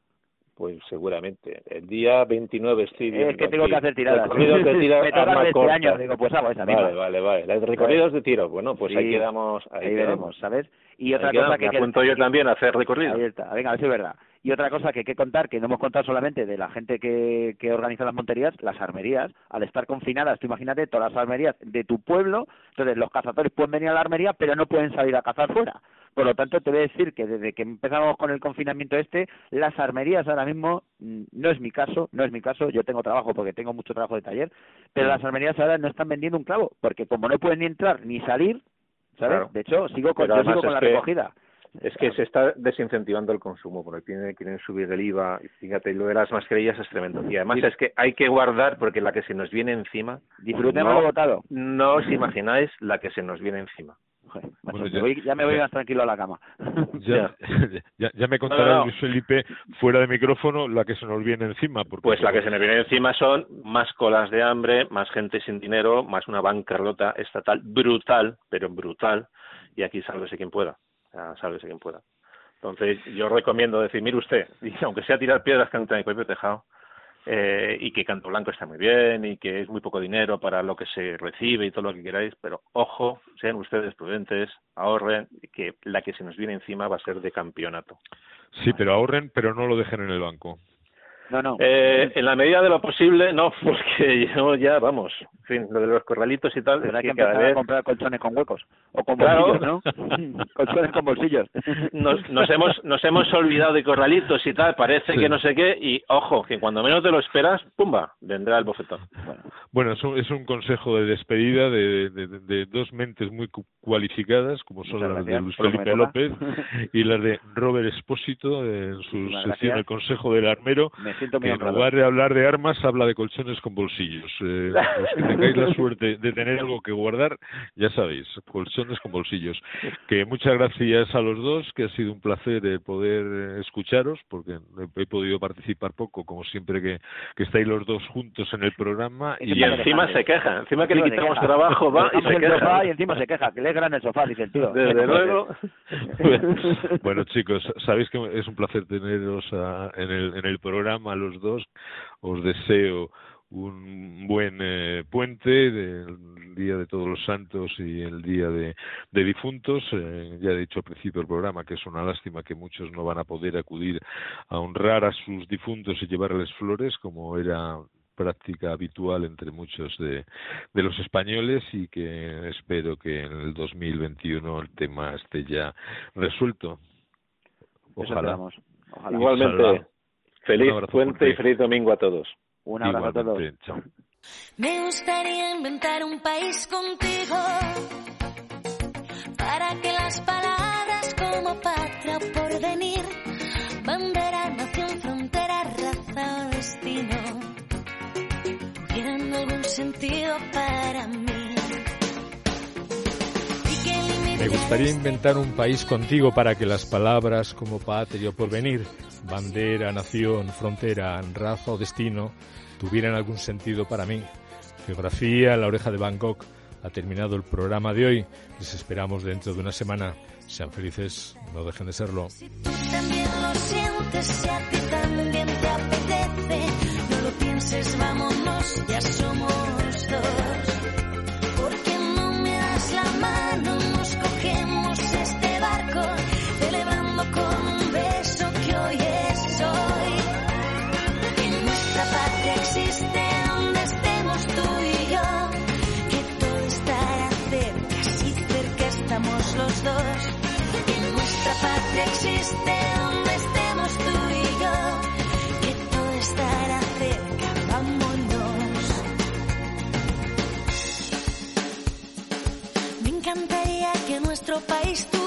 S12: Pues seguramente. El día 29 estoy viendo
S13: Es que tengo
S12: aquí
S13: que hacer tiradas.
S12: Recorridos de tiro
S13: Me toca este
S12: corta.
S13: año, digo, pues hago esa misma.
S12: Vale, vale, vale. Los recorridos de tiro. Bueno, pues
S13: Sí.
S12: ahí quedamos. Ahí,
S13: Ahí
S12: quedamos.
S13: veremos, ¿sabes? Y otra
S12: Ahí
S13: cosa que...
S12: Me apunto yo también a hacer recorrido.
S13: Ahí está, venga, a ver si es verdad. Y otra cosa que hay que contar, que no hemos contado solamente de la gente que, que organiza las monterías, las armerías, al estar confinadas, tú imagínate todas las armerías de tu pueblo, entonces los cazadores pueden venir a la armería, pero no pueden salir a cazar fuera. Por lo tanto, te voy a decir que desde que empezamos con el confinamiento este, las armerías ahora mismo, mm, no es mi caso, no es mi caso, yo tengo trabajo porque tengo mucho trabajo de taller, pero las armerías ahora no están vendiendo un clavo, porque como no pueden ni entrar ni salir, ¿sabes?
S12: Claro.
S13: De hecho, sigo con, yo sigo con la
S12: que-
S13: recogida.
S12: Es que se está desincentivando el consumo, porque tienen, quieren subir el IVA. Y fíjate, lo de las mascarillas es tremendo. Y además es que hay que guardar, porque la que se nos viene encima.
S13: Disfrutemos
S12: no,
S13: lo votado.
S12: No os imagináis la que se nos viene encima.
S13: Joder, macho,
S3: Bueno,
S13: me
S3: ya-
S13: voy- ya me voy
S3: ya-
S13: más tranquilo a la cama.
S3: Ya, ya, ya me contará
S12: No, no, no.
S3: Luis Felipe fuera de micrófono la que se nos viene encima. Porque
S12: Pues la que se nos viene encima son más colas de hambre, más gente sin dinero, más una bancarrota estatal brutal, pero brutal. Y aquí sálvese quien pueda. Sálvese quien pueda. Entonces, yo recomiendo decir, mire usted, y aunque sea tirar piedras contra mi propio tejado, eh, y que Canto Blanco está muy bien, y que es muy poco dinero para lo que se recibe y todo lo que queráis, pero ojo, sean ustedes prudentes, ahorren, que la que se nos viene encima va a ser de campeonato.
S3: Sí, pero ahorren, pero no lo dejen en el banco.
S13: No, no.
S12: Eh, en la medida de lo posible, no, porque yo ya, vamos, en fin, lo de los corralitos y tal,
S13: Pero
S12: es
S13: que
S12: que
S13: empezar a comprar colchones con huecos. O con
S12: Claro.
S13: bolsillos, ¿no? colchones con bolsillos.
S12: nos, nos hemos nos hemos olvidado de corralitos y tal, parece
S3: Sí.
S12: que no sé qué, y ojo, que cuando menos te lo esperas, pumba, vendrá el bofetón.
S13: Bueno,
S3: Bueno, es un, consejo de despedida de, dos mentes muy cualificadas, como son las de Luis Felipe López y las de Robert Espósito en su sección El Consejo del Armero, que en lugar de hablar de armas, habla de colchones con bolsillos. Eh, los que tengáis la suerte de tener algo que guardar, ya sabéis, colchones con bolsillos. Que muchas gracias a los dos, que ha sido un placer eh, poder escucharos, porque he podido participar poco, como siempre que, estáis los dos juntos en el programa.
S12: Y, encima se queja, encima que le quitamos trabajo, va y se queja.
S13: y encima se queja, que le gran el sofá, dice el tío.
S12: Desde luego.
S3: bueno, chicos, sabéis que es un placer teneros en, el, en el programa, los dos. Os deseo un buen eh, puente del Día de Todos los Santos y el Día de, Difuntos. Eh, ya he dicho al principio del programa que es una lástima que muchos no van a poder acudir a honrar a sus difuntos y llevarles flores como era práctica habitual entre muchos de, de los españoles y que espero que en el 2021 el tema esté ya resuelto.
S12: Ojalá. Igualmente, feliz puente y feliz domingo a todos.
S13: Un abrazo a todos.
S14: Me gustaría inventar un país contigo para que las palabras como patria por venir, bandera, nación, frontera, raza o destino, tienen algún sentido para mí.
S15: Me gustaría inventar un país contigo para que las palabras como patria o porvenir, bandera, nación, frontera, raza o destino tuvieran algún sentido para mí. Geografía, la oreja de Bangkok. Ha terminado el programa de hoy. Les esperamos dentro de una semana. Sean felices, no dejen de serlo.
S14: Vámonos, ya somos dos. todos. En nuestra patria existe donde estemos tú y yo, que todo estará cerca, vámonos. Me encantaría que nuestro país tuviera